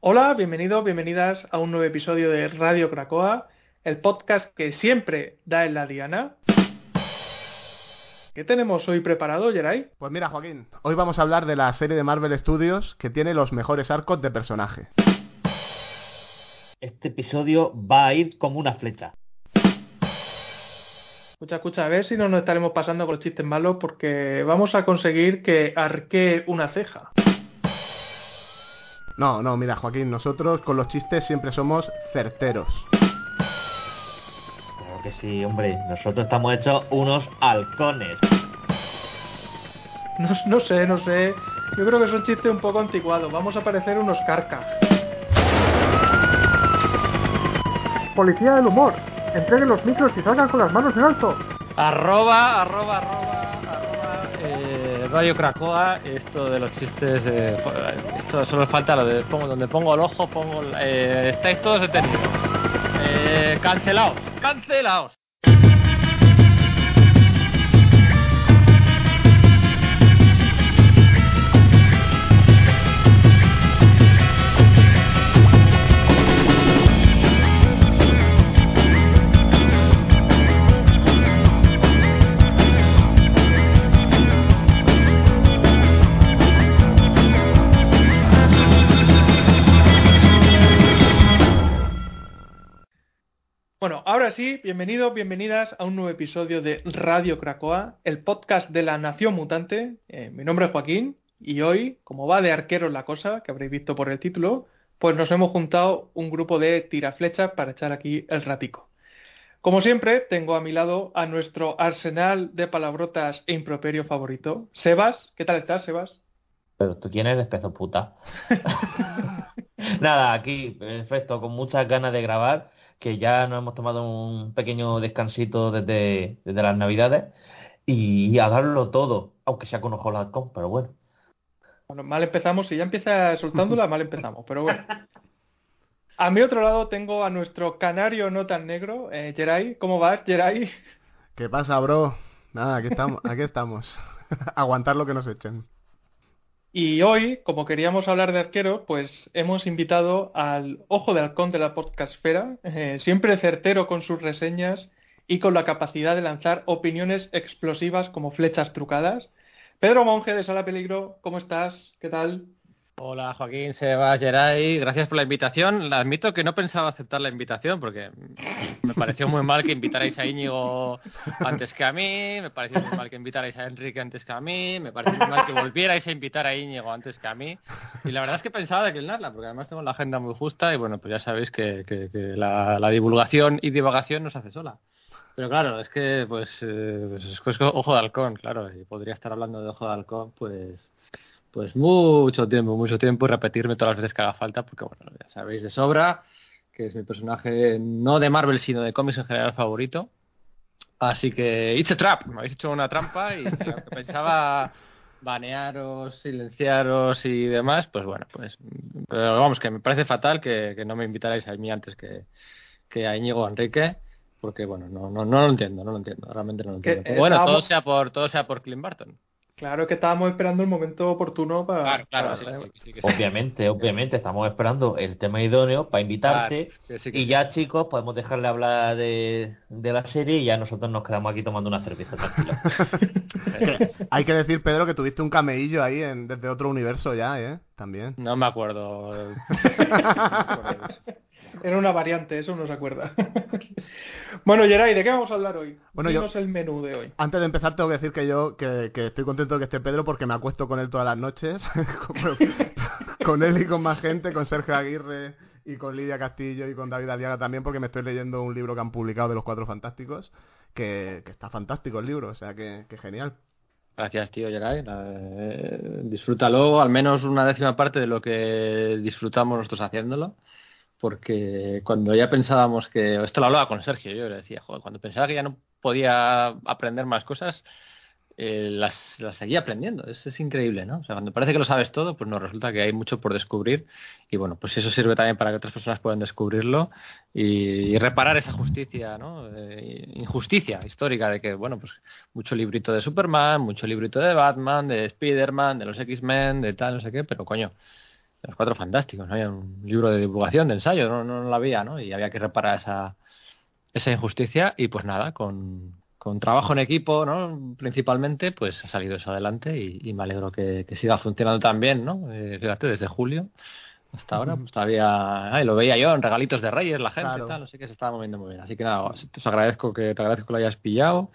Hola, bienvenidos, bienvenidas a un nuevo episodio de Radio Cracoa, el podcast que siempre da en la diana. ¿Qué tenemos hoy preparado, Geray? Pues mira, Joaquín, hoy vamos a hablar de la serie de Marvel Studios que tiene los mejores arcos de personaje. Este episodio va a ir como una flecha. Escucha, escucha, a ver si no nos estaremos pasando con los chistes malos porque vamos a conseguir que arquee una ceja. No, no, mira, Joaquín, nosotros con los chistes siempre somos certeros. Claro que sí, hombre. Nosotros estamos hechos unos halcones. No, no sé, no sé. Yo creo que son chistes un poco anticuados. Vamos a parecer unos carcas. Policía del humor. Entreguen los micros y salgan con las manos en alto. Arroba, arroba, arroba, Radio Cracoa, esto de los chistes, eh, esto solo falta lo de pongo, donde pongo el ojo, pongo, eh, estáis todos detenidos. Eh, cancelaos, cancelaos. Bueno, ahora sí, bienvenidos, bienvenidas a un nuevo episodio de Radio Cracoa, el podcast de la Nación Mutante. Eh, mi nombre es Joaquín y hoy, como va de arqueros la cosa, que habréis visto por el título, pues nos hemos juntado un grupo de tiraflechas para echar aquí el ratico. Como siempre, tengo a mi lado a nuestro arsenal de palabrotas e improperio favorito, Sebas. ¿Qué tal estás, Sebas? Pero tú quién eres, pezo puta. Nada, aquí, perfecto, con muchas ganas de grabar, que ya nos hemos tomado un pequeño descansito desde, desde las navidades y, a darlo todo, aunque sea con ojo al pero bueno. Bueno, mal empezamos, si ya empieza soltándola, mal empezamos, pero bueno. A mi otro lado tengo a nuestro canario no tan negro, eh, Geray. ¿Cómo vas, Geray? ¿Qué pasa, bro? Nada, aquí estamos, aquí estamos. Aguantar lo que nos echen. Y hoy, como queríamos hablar de arqueros, pues hemos invitado al ojo de halcón de la podcastfera, eh, siempre certero con sus reseñas y con la capacidad de lanzar opiniones explosivas como flechas trucadas. Pedro Monge de Sala Peligro, ¿cómo estás? ¿Qué tal? Hola Joaquín, Sebas, Geray, gracias por la invitación. Admito que no pensaba aceptar la invitación porque me pareció muy mal que invitarais a Íñigo antes que a mí, me pareció muy mal que invitarais a Enrique antes que a mí, me pareció muy mal que volvierais a invitar a Íñigo antes que a mí. Y la verdad es que pensaba declinarla porque además tengo la agenda muy justa y bueno, pues ya sabéis que, la, divulgación y divagación nos hace sola. Pero claro, es que pues, eh, pues es ojo de halcón, claro, y podría estar hablando de ojo de halcón, pues pues mucho tiempo, mucho tiempo y repetirme todas las veces que haga falta, porque bueno, ya sabéis de sobra que es mi personaje no de Marvel, sino de cómics en general favorito. Así que, it's a trap, me habéis hecho una trampa y aunque pensaba banearos, silenciaros y demás, pues bueno, pues pero vamos, que me parece fatal que, que no me invitarais a mí antes que, que a Íñigo o Enrique, porque bueno, no, no, no lo entiendo, no lo entiendo, realmente no lo entiendo. Pero eh, bueno, todo sea por todo sea por Clint Barton. Claro que estábamos esperando el momento oportuno para... Claro, claro, para- sí, sí, sí que sí. Obviamente, obviamente, estamos esperando el tema idóneo para invitarte. Claro, que sí, que Y sí. ya, chicos, podemos dejarle hablar de, de la serie y ya nosotros nos quedamos aquí tomando una cerveza, tranquilo. Hay que decir, Pedro, que tuviste un cameillo ahí en, desde otro universo ya, ¿eh? También. No me acuerdo. Era una variante, eso no se acuerda. bueno, Geray, ¿de qué vamos a hablar hoy? Bueno, yo- el menú de hoy. Antes de empezar tengo que decir que yo que, que estoy contento de que esté Pedro porque me acuesto con él todas las noches. con, con él y con más gente, con Sergio Aguirre y con Lidia Castillo y con David Aliaga también porque me estoy leyendo un libro que han publicado de los Cuatro Fantásticos que, que está fantástico el libro, o sea que, que genial. Gracias, tío Geray. La- eh, disfrútalo, al menos una décima parte de lo que disfrutamos nosotros haciéndolo. Porque cuando ya pensábamos que. Esto lo hablaba con Sergio, yo le decía, joder, cuando pensaba que ya no podía aprender más cosas, eh, las, las seguía aprendiendo. Es, es increíble, ¿no? O sea, cuando parece que lo sabes todo, pues nos resulta que hay mucho por descubrir. Y bueno, pues eso sirve también para que otras personas puedan descubrirlo y, y reparar esa justicia, ¿no? Eh, injusticia histórica de que, bueno, pues mucho librito de Superman, mucho librito de Batman, de Spider-Man, de los X-Men, de tal, no sé qué, pero coño, los cuatro fantásticos, ¿no? Había un libro de divulgación, de ensayo, no, no, lo había, ¿no? Y había que reparar esa, esa injusticia y pues nada, con, con trabajo en equipo, ¿no? Principalmente, pues ha salido eso adelante y, me alegro que, siga funcionando tan bien, ¿no? Eh, fíjate, desde julio hasta ahora, pues todavía ay, lo veía yo en regalitos de Reyes, la gente tal, no sé qué, se estaba moviendo muy bien. Así que nada, te agradezco que te agradezco que lo hayas pillado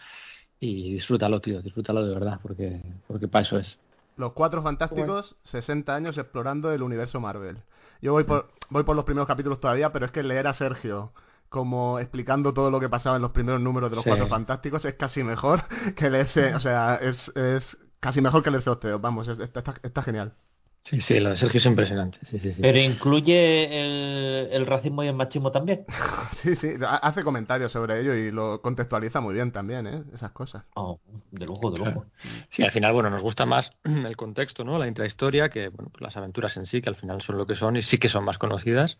y disfrútalo, tío, disfrútalo de verdad, porque, porque para eso es. Los Cuatro Fantásticos, 60 años explorando el universo Marvel. Yo voy por, voy por los primeros capítulos todavía, pero es que leer a Sergio como explicando todo lo que pasaba en los primeros números de los Cuatro Fantásticos es casi mejor que leerse, o sea, es, es casi mejor que leerse los teos, vamos, está, está genial. Sí, sí, lo de Sergio es impresionante. Sí, sí, sí. Pero incluye el, racismo y el machismo también. sí, sí, hace comentarios sobre ello y lo contextualiza muy bien también, ¿eh? Esas cosas. Oh, de lujo, de lujo. Sí, al final, bueno, nos gusta más el contexto, ¿no? La intrahistoria que, bueno, pues las aventuras en sí, que al final son lo que son y sí que son más conocidas.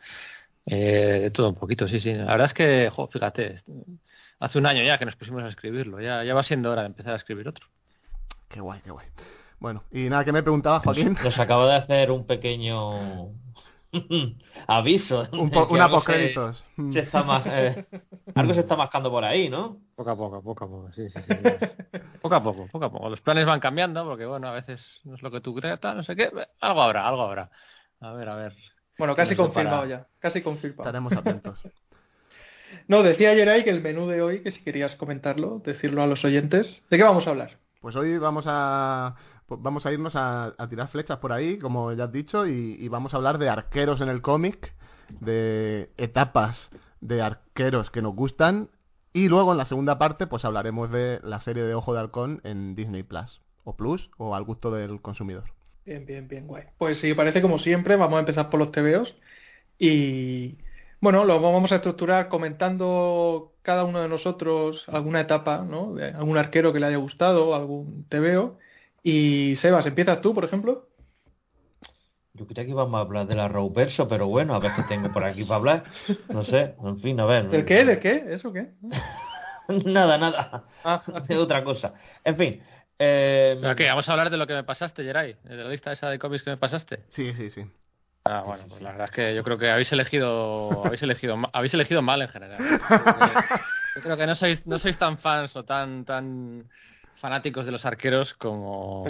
Eh, de todo un poquito, sí, sí. La verdad es que, jo, fíjate, hace un año ya que nos pusimos a escribirlo. Ya, ya va siendo hora de empezar a escribir otro. Qué guay, qué guay. Bueno, y nada, que me preguntaba Joaquín. Nos acabo de hacer un pequeño aviso. una postcréditos. Se está más, eh, algo se está mascando por ahí, ¿no? Poco a poco, poco a poco, sí, sí, sí. poco a poco, poco a poco. Los planes van cambiando porque, bueno, a veces no es lo que tú crees, no sé qué. Algo habrá, algo habrá. A ver, a ver. Bueno, casi confirmado ya, casi confirmado. Estaremos atentos. no, decía ayer ahí que el menú de hoy, que si querías comentarlo, decirlo a los oyentes, ¿de qué vamos a hablar? Pues hoy vamos a pues vamos a irnos a, tirar flechas por ahí, como ya has dicho, y, vamos a hablar de arqueros en el cómic, de etapas de arqueros que nos gustan, y luego en la segunda parte pues hablaremos de la serie de Ojo de Halcón en Disney Plus, o Plus, o al gusto del consumidor. Bien, bien, bien, guay. Pues sí, parece como siempre, vamos a empezar por los TVOs y bueno, lo vamos a estructurar comentando cada uno de nosotros alguna etapa, ¿no? algún arquero que le haya gustado, algún TVO y Sebas, ¿empiezas tú, por ejemplo? Yo creía que íbamos a hablar de la Verso, pero bueno, a ver qué tengo por aquí para hablar. No sé, en fin, a ver. ¿De qué? ¿De qué? ¿Eso qué? nada, nada. Ah, otra cosa. En fin. Eh... qué? ¿Vamos a hablar de lo que me pasaste, Geray? ¿De la lista esa de cómics que me pasaste? Sí, sí, sí. Ah, bueno, pues la verdad es que yo creo que habéis elegido, habéis elegido, habéis elegido mal en general. Yo creo que no sois, no sois tan fans o tan, tan fanáticos de los arqueros como,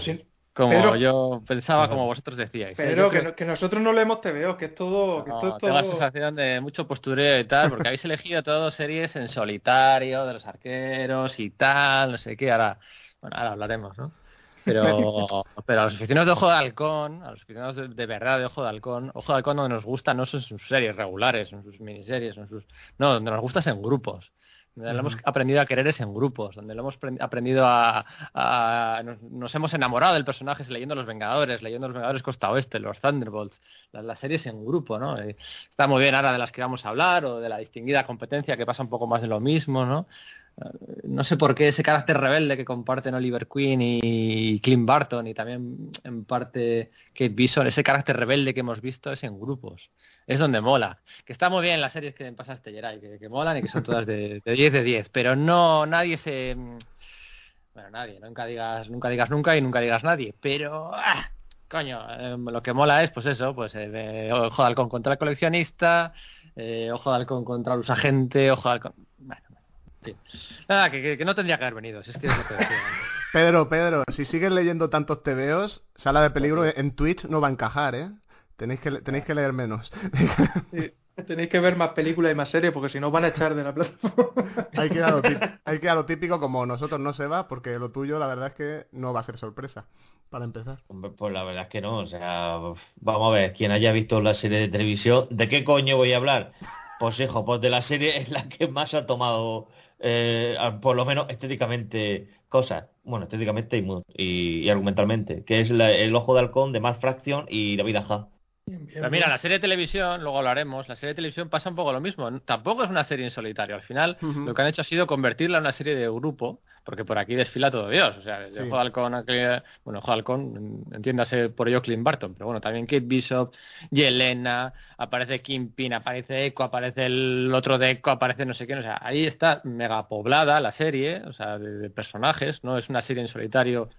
como yo pensaba, como vosotros decíais. ¿eh? Pero que, nosotros no leemos TVO, que es todo... Que es todo... Tengo la sensación de mucho postureo y tal, porque habéis elegido todas series en solitario, de los arqueros y tal, no sé qué, ahora, bueno, ahora hablaremos, ¿no? Pero, pero a los aficionados de Ojo de Halcón, a los aficionados de, verdad de Ojo de Halcón, Ojo de Halcón donde nos gusta no son sus series regulares, son sus miniseries, son sus... No, donde nos gusta es en grupos donde lo hemos aprendido a querer es en grupos, donde lo hemos aprendido a, nos, hemos enamorado del personaje leyendo Los Vengadores, leyendo Los Vengadores Costa Oeste, los Thunderbolts, las, series en grupo, ¿no? Eh, está muy bien ahora de las que vamos a hablar o de la distinguida competencia que pasa un poco más de lo mismo, ¿no? Eh, no sé por qué ese carácter rebelde que comparten Oliver Queen y Clint Barton y también en parte Kate Bison, ese carácter rebelde que hemos visto es en grupos es donde mola. Que está muy bien las series que pasaste, Geray, que, que molan y que son todas de, de 10 de 10, pero no, nadie se... Bueno, nadie, nunca digas nunca digas nunca y nunca digas nadie, pero... ¡ah! Coño, em, lo que mola es, pues eso, pues eh, Ojo de Halcón contra el coleccionista, eh, Ojo de Halcón contra los agentes, Ojo de Halcón... Bueno, Nada, que, no tendría que haber venido, es que Pedro, Pedro, si sigues leyendo tantos TVOs, Sala de Peligro en Twitch no va a encajar, ¿eh? Tenéis que, tenéis que leer menos. tenéis que ver más películas y más series porque si no van a echar de la plataforma. hay, que dar lo típico, hay que lo típico como nosotros no se va porque lo tuyo la verdad es que no va a ser sorpresa para empezar. Pues la verdad es que no, o sea, vamos a ver, quien haya visto la serie de televisión, ¿de qué coño voy a hablar? Pues hijo, pues de la serie es la que más ha tomado, eh, por lo menos estéticamente, cosas. Bueno, estéticamente y, y, argumentalmente, que es El Ojo de Halcón de Matt Fraction y David Aja. Pero mira, la serie de televisión, luego hablaremos, la serie de televisión pasa un poco lo mismo. Tampoco es una serie en solitario. Al final, lo que han hecho ha sido convertirla en una serie de grupo, porque por aquí desfila todo Dios. O sea, desde sí. Halcón, bueno, Halcón, entiéndase por ello Clint Barton, pero bueno, también Kate Bishop, Yelena, aparece Kingpin, aparece Echo, aparece el otro de Echo, aparece no sé qué. O sea, ahí está mega poblada la serie, o sea, de personajes, no es una serie en solitario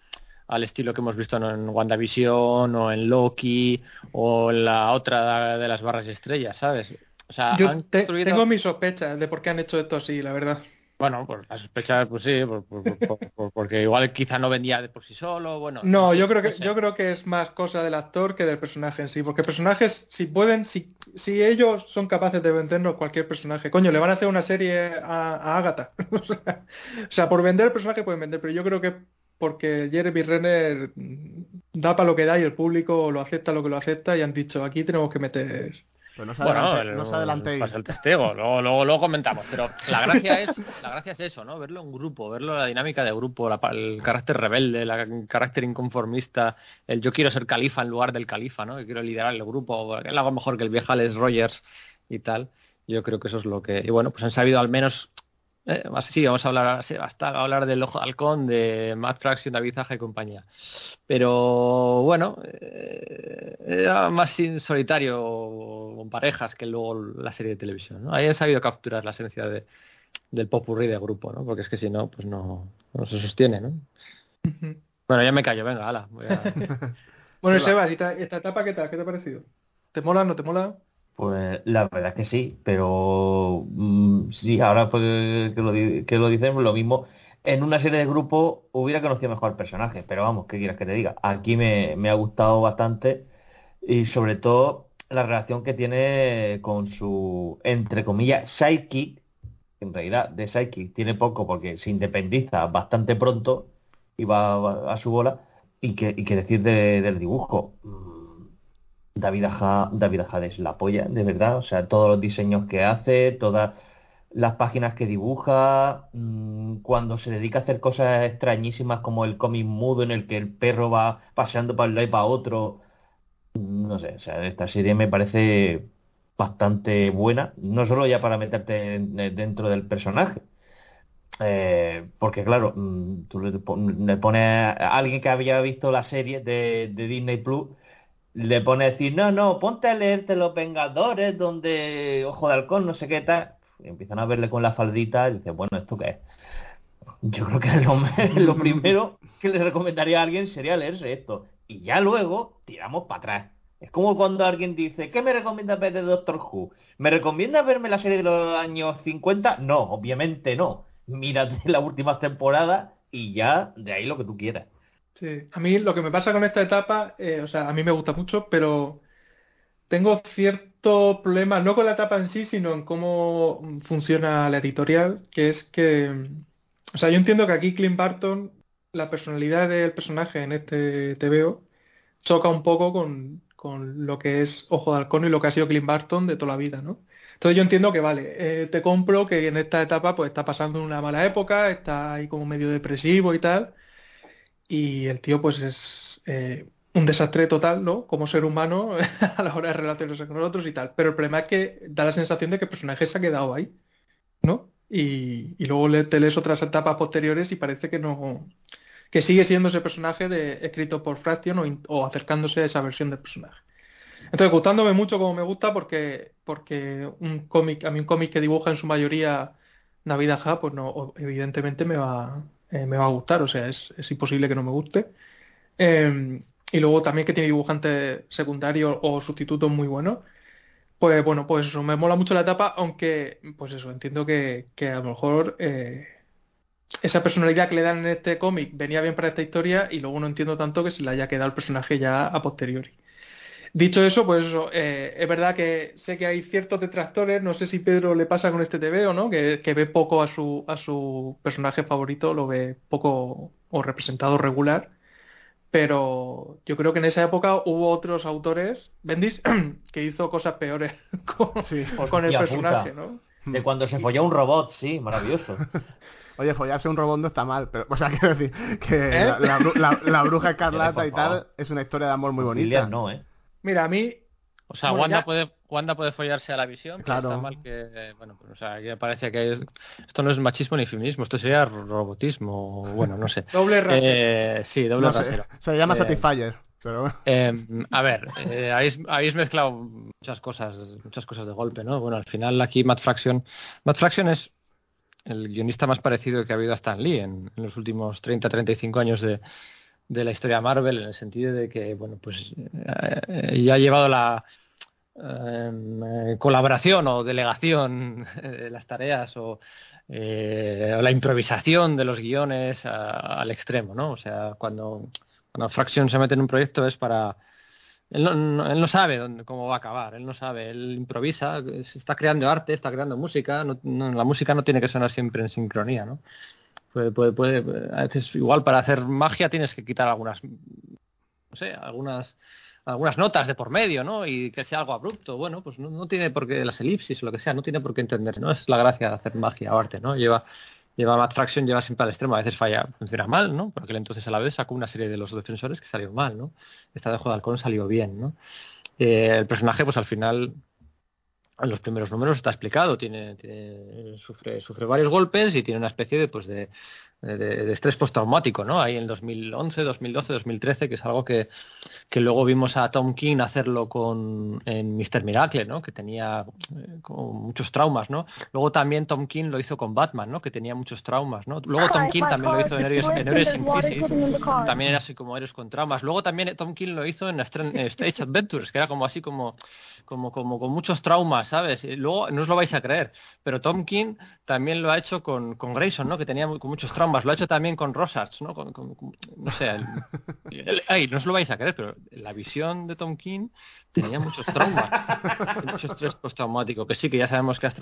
al estilo que hemos visto en WandaVision o en Loki o en la otra de las barras estrellas, ¿sabes? O sea, Yo han te- construido- tengo mis sospechas de por qué han hecho esto así, la verdad. Bueno, pues la sospecha, pues sí, por- por- por- por- porque igual quizá no vendía de por sí solo, bueno. No, yo creo que no sé. yo creo que es más cosa del actor que del personaje en sí, porque personajes si pueden si si ellos son capaces de vendernos cualquier personaje, coño, le van a hacer una serie a, a Agatha. o sea, por vender el personaje pueden vender, pero yo creo que porque Jeremy Renner da para lo que da y el público lo acepta lo que lo acepta y han dicho, aquí tenemos que meter Pues no se, Bueno, adelante- el- no se adelantéis. pasa el testigo, luego, luego, luego comentamos. Pero la gracia es, la gracia es eso, ¿no? Verlo en grupo, verlo la dinámica de grupo, la pa- el carácter rebelde, la- el carácter inconformista, el yo quiero ser califa en lugar del califa, ¿no? Que quiero liderar el grupo, él hago mejor que el viejales Rogers y tal. Yo creo que eso es lo que. Y bueno, pues han sabido al menos. Eh, sí, vamos a hablar, sí, basta hablar del Ojo de Halcón, de Matt Fraction, David Zaja y compañía. Pero bueno, eh, era más sin solitario o con parejas que luego la serie de televisión. ¿no? Ahí han sabido capturar la esencia de, del popurrí de grupo, ¿no? Porque es que si no, pues no, no se sostiene, ¿no? Bueno, ya me callo, venga, ala. voy a- Bueno. Sebas, ¿y esta, esta etapa qué tal? ¿Qué te ha parecido? ¿Te mola, no te mola? Pues la verdad es que sí, pero mm, sí, ahora pues, que lo, que lo dicen, lo mismo. En una serie de grupos hubiera conocido mejor personaje, pero vamos, ¿qué quieres que te diga? Aquí me, me ha gustado bastante y sobre todo la relación que tiene con su, entre comillas, sidekick, en realidad de sidekick tiene poco porque se independiza bastante pronto y va, a su bola, y que, y que decir de- del dibujo. David Aja, David Ajad es la polla, de verdad. O sea, todos los diseños que hace, todas las páginas que dibuja, mm, cuando se dedica a hacer cosas extrañísimas como el cómic mudo en el que el perro va paseando para un lado y para otro. Mm, No sé, o sea, esta serie me parece bastante buena, no solo ya para meterte en- dentro del personaje, eh, porque claro, mm, tú le pones a alguien que había visto la serie de, de Disney Plus, le pone a decir, no, no, ponte a leerte Los Vengadores, donde Ojo de Halcón, no sé qué tal. Empiezan a verle con la faldita y dice, bueno, ¿esto qué es? Yo creo que lo, primero que le recomendaría a alguien sería leerse esto. Y ya luego tiramos para atrás. Es como cuando alguien dice, ¿qué me recomiendas ver de Doctor Who? ¿Me recomiendas verme la serie de los años 50? No, obviamente no. Mírate la última temporada y ya de ahí lo que tú quieras. Sí, a mí lo que me pasa con esta etapa, eh, o sea, a mí me gusta mucho, pero tengo cierto problema, no con la etapa en sí, sino en cómo funciona la editorial, que es que, o sea, yo entiendo que aquí Clint Barton, la personalidad del personaje en este TVO, choca un poco con, con lo que es Ojo de Halcón y lo que ha sido Clint Barton de toda la vida, ¿no? Entonces yo entiendo que vale, eh, te compro que en esta etapa pues está pasando una mala época, está ahí como medio depresivo y tal y el tío pues es eh, un desastre total, ¿no? Como ser humano a la hora de relacionarse con otros y tal. Pero el problema es que da la sensación de que el personaje se ha quedado ahí, ¿no? Y, y luego le, lees otras etapas posteriores y parece que no, que sigue siendo ese personaje de, escrito por Fraction o, acercándose a esa versión del personaje. Entonces, gustándome mucho como me gusta porque, porque un cómic, a mí un cómic que dibuja en su mayoría David Aja, pues no, evidentemente me va, eh, me va a gustar, o sea, es, es imposible que no me guste. Eh, y luego también que tiene dibujantes secundarios o sustitutos muy buenos. Pues bueno, pues eso, me mola mucho la etapa, aunque, pues eso, entiendo que, que a lo mejor eh, esa personalidad que le dan en este cómic venía bien para esta historia y luego no entiendo tanto que se le haya quedado el personaje ya a posteriori. Dicho eso, pues eso, eh, es verdad que sé que hay ciertos detractores, no sé si Pedro le pasa con este TV o no, que, que ve poco a su, a su personaje favorito, lo ve poco o representado regular, pero yo creo que en esa época hubo otros autores, Bendis, que hizo cosas peores con, Sí. con el personaje, puta. ¿no? De cuando se folló un robot, sí, maravilloso. Oye, follarse un robot no está mal, pero, o sea, quiero decir que ¿Eh? la, la bru- la- la bruja escarlata y tal es una historia de amor muy bonita. William no, ¿eh? Mira, a mí, O sea, Bueno, Wanda ya- puede Wanda puede follarse a la visión, pero Claro. está mal que bueno, pues, o sea, que parece que es- esto no es machismo ni feminismo, esto sería robotismo, o bueno, no sé. doble rasero. Eh, sí, doble No sé, rasero. se llama Eh, Satisfyer, pero. Eh, a ver, eh, habéis, habéis mezclado muchas cosas, muchas cosas de golpe, ¿no? Bueno, al final aquí Matt Fraction, Matt Fraction es el guionista más parecido que ha habido a Stan Lee en, en los últimos 30-35 años de, de la historia Marvel en el sentido de que, bueno, pues eh, ya ha llevado la em, colaboración o delegación de las tareas o, la improvisación de los guiones al extremo, ¿no? O sea, cuando, cuando Fraction se mete en un proyecto es para él no, sabe dónde, cómo va a acabar, él no sabe, él improvisa, está creando arte, está creando música, la música no tiene que sonar siempre en sincronía, ¿no? Puede, puede, a veces igual para hacer magia tienes que quitar algunas, no sé, algunas algunas notas de por medio, ¿no? Y que sea algo abrupto, bueno, pues no, no tiene por qué las elipsis o lo que sea, no tiene por qué entender, ¿no? Es la gracia de hacer magia o arte, ¿no? Lleva lleva Matt lleva siempre al extremo, a veces falla, funciona mal, ¿no? Porque entonces a la vez sacó una serie de los defensores que salió mal, ¿no? Esta de Juego de Halcón salió bien, ¿no? Eh, el personaje, pues al final, en los primeros números está explicado, tiene, tiene, sufre, sufre varios golpes y tiene una especie de, pues de, de, estrés postraumático, ¿no? Ahí en 2011, 2012, 2013, que es algo que, que luego vimos a Tom King hacerlo con en Mr. Miracle, ¿no? Que tenía eh, muchos traumas, ¿no? Luego también Tom King lo hizo con Batman, ¿no? Que tenía muchos traumas, ¿no? Luego Tom King también lo hizo en Héroes, en Crisis, también era así como Héroes con traumas. Luego también Tom King lo hizo en Stage Adventures, que era como así como como, como con muchos traumas, ¿sabes? Y luego no os lo vais a creer, pero Tom King también lo ha hecho con, con Grayson, ¿no? Que tenía con muchos traumas. Lo ha hecho también con Rosards, ¿no? Con, no sé, no os lo vais a creer, pero la visión de Tom King tenía muchos traumas, mucho estrés postraumático, que sí, que ya sabemos que has,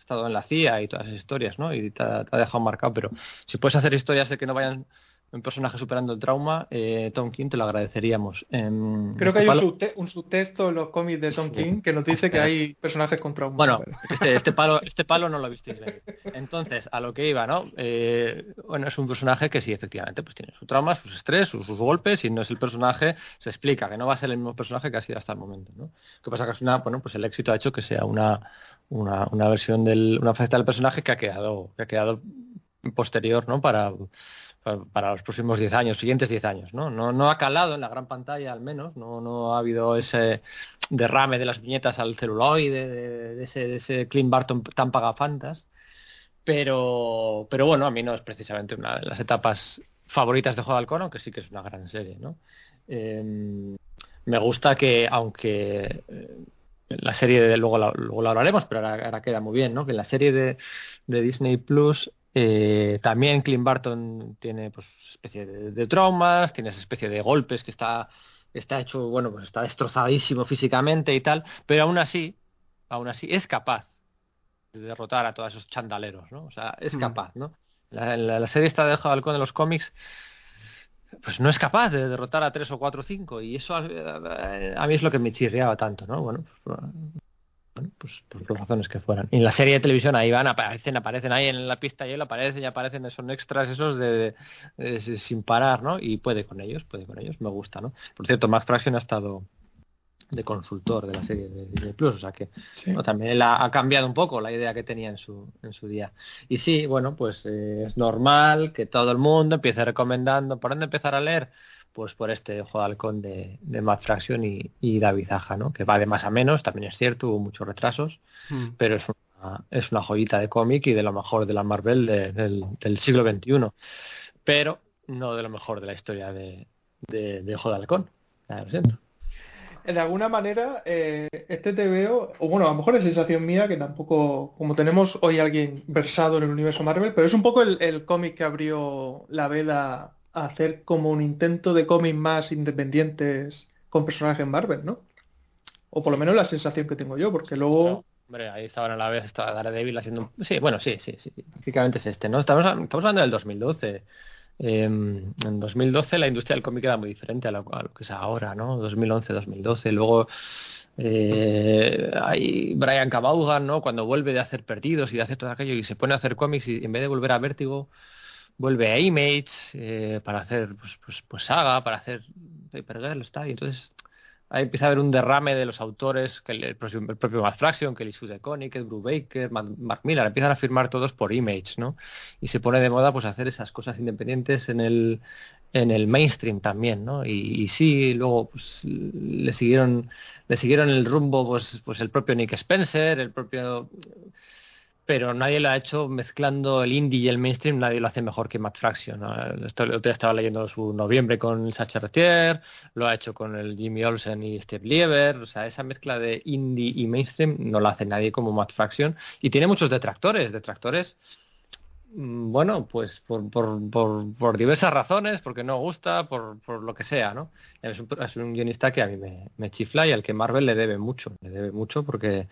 estado en la CIA y todas esas historias, ¿no? Y te ha dejado marcado, pero si puedes hacer historias de que no vayan un personaje superando el trauma, eh, Tom King te lo agradeceríamos. Creo que hay un, subtexto en los cómics de Tom King que nos dice que hay personajes con trauma. Bueno, este, este, palo, este palo no lo visteis Entonces, a lo que iba, ¿no? Eh, bueno, es un personaje que sí, efectivamente, pues tiene su trauma, sus estrés, sus, golpes, y no es el personaje, se explica que no va a ser el mismo personaje que ha sido hasta el momento, ¿no? ¿Qué pasa? Que es una, bueno, pues el éxito ha hecho que sea una, una, una versión del, una faceta del personaje que ha quedado, que ha quedado posterior, ¿no? Para para los próximos 10 años, siguientes 10 años, ¿no? ¿no? Ha calado en la gran pantalla al menos, no, no ha habido ese derrame de las viñetas al celuloide, de, ese, de ese Clint Barton tan pagafantas, pero, pero bueno, a mí no es precisamente una de las etapas favoritas de Juego de Halcón, aunque sí que es una gran serie, ¿no? Em, me gusta que, aunque eh, la serie de, luego, la, luego la hablaremos, pero ahora, queda muy bien, ¿no? Que la serie de, de Disney Plus eh, también Clint Barton tiene pues especie de, traumas, tiene esa especie de golpes que está, está hecho, bueno, pues está destrozadísimo físicamente y tal, pero aún así, aún así es capaz de derrotar a todos esos chandaleros, ¿no? O sea, es mm. capaz, ¿no? La, la, serie está de Halcón de los cómics pues no es capaz de derrotar a tres o cuatro o cinco y eso a, a, mí es lo que me chirriaba tanto, ¿no? Bueno, pues, pues por las razones que fueran. Y en la serie de televisión ahí van, aparecen, aparecen ahí en la pista y él aparecen y aparecen, son extras esos de, sin parar, ¿no? Y puede con ellos, puede con ellos, me gusta, ¿no? Por cierto, Matt Fraction ha estado de consultor de la serie de Disney Plus, o sea que también él ha, cambiado un poco la idea que tenía en su, en su día. Y sí, bueno, pues eh, es normal que todo el mundo empiece recomendando, ¿por dónde empezar a leer? Pues por este Ojo de Halcón de, de Matt Fraction y, David Aja, ¿no? Que va de más a menos, también es cierto, hubo muchos retrasos, hmm. pero es una, es una joyita de cómic y de lo mejor de la Marvel del, siglo XXI. Pero no de lo mejor de la historia de, de, Ojo de Halcón. lo siento. De alguna manera, eh, este te veo, o bueno, a lo mejor es sensación mía, que tampoco, como tenemos hoy alguien versado en el universo Marvel, pero es un poco el, el cómic que abrió la veda hacer como un intento de cómics más independientes con personajes en Marvel, ¿no? O por lo menos la sensación que tengo yo, porque luego... hombre, ahí estaban a la vez, estaba Daredevil haciendo... Sí, bueno, sí, sí, sí. Básicamente es este, ¿no? Estamos, estamos hablando del 2012. Em, en 2012 la industria del cómic era muy diferente a lo, que es ahora, ¿no? 2011, 2012. Luego eh, hay Brian Cabaugan, ¿no? Cuando vuelve de hacer perdidos y de hacer todo aquello y se pone a hacer cómics y en vez de volver a Vértigo vuelve a Image eh, para hacer pues, pues, pues, saga, para hacer Paper está y entonces ahí empieza a haber un derrame de los autores, que el, propio, el propio Matt Fraction, que el de Connick, el Baker, Mark Miller, empiezan a firmar todos por Image, ¿no? Y se pone de moda pues hacer esas cosas independientes en el en el mainstream también, ¿no? Y, y sí, luego pues, le siguieron le siguieron el rumbo pues pues el propio Nick Spencer, el propio pero nadie lo ha hecho mezclando el indie y el mainstream, nadie lo hace mejor que Matt Fraction. Esto, día estaba leyendo su noviembre con Sacha Retier, lo ha hecho con el Jimmy Olsen y Steve Lieber, o sea, esa mezcla de indie y mainstream no la hace nadie como Matt Fraction y tiene muchos detractores, detractores mm, bueno, pues por, por, por, por, diversas razones, porque no gusta, por, por lo que sea, ¿no? Es un, es un guionista que a mí me, chifla y al que Marvel le debe mucho, le debe mucho porque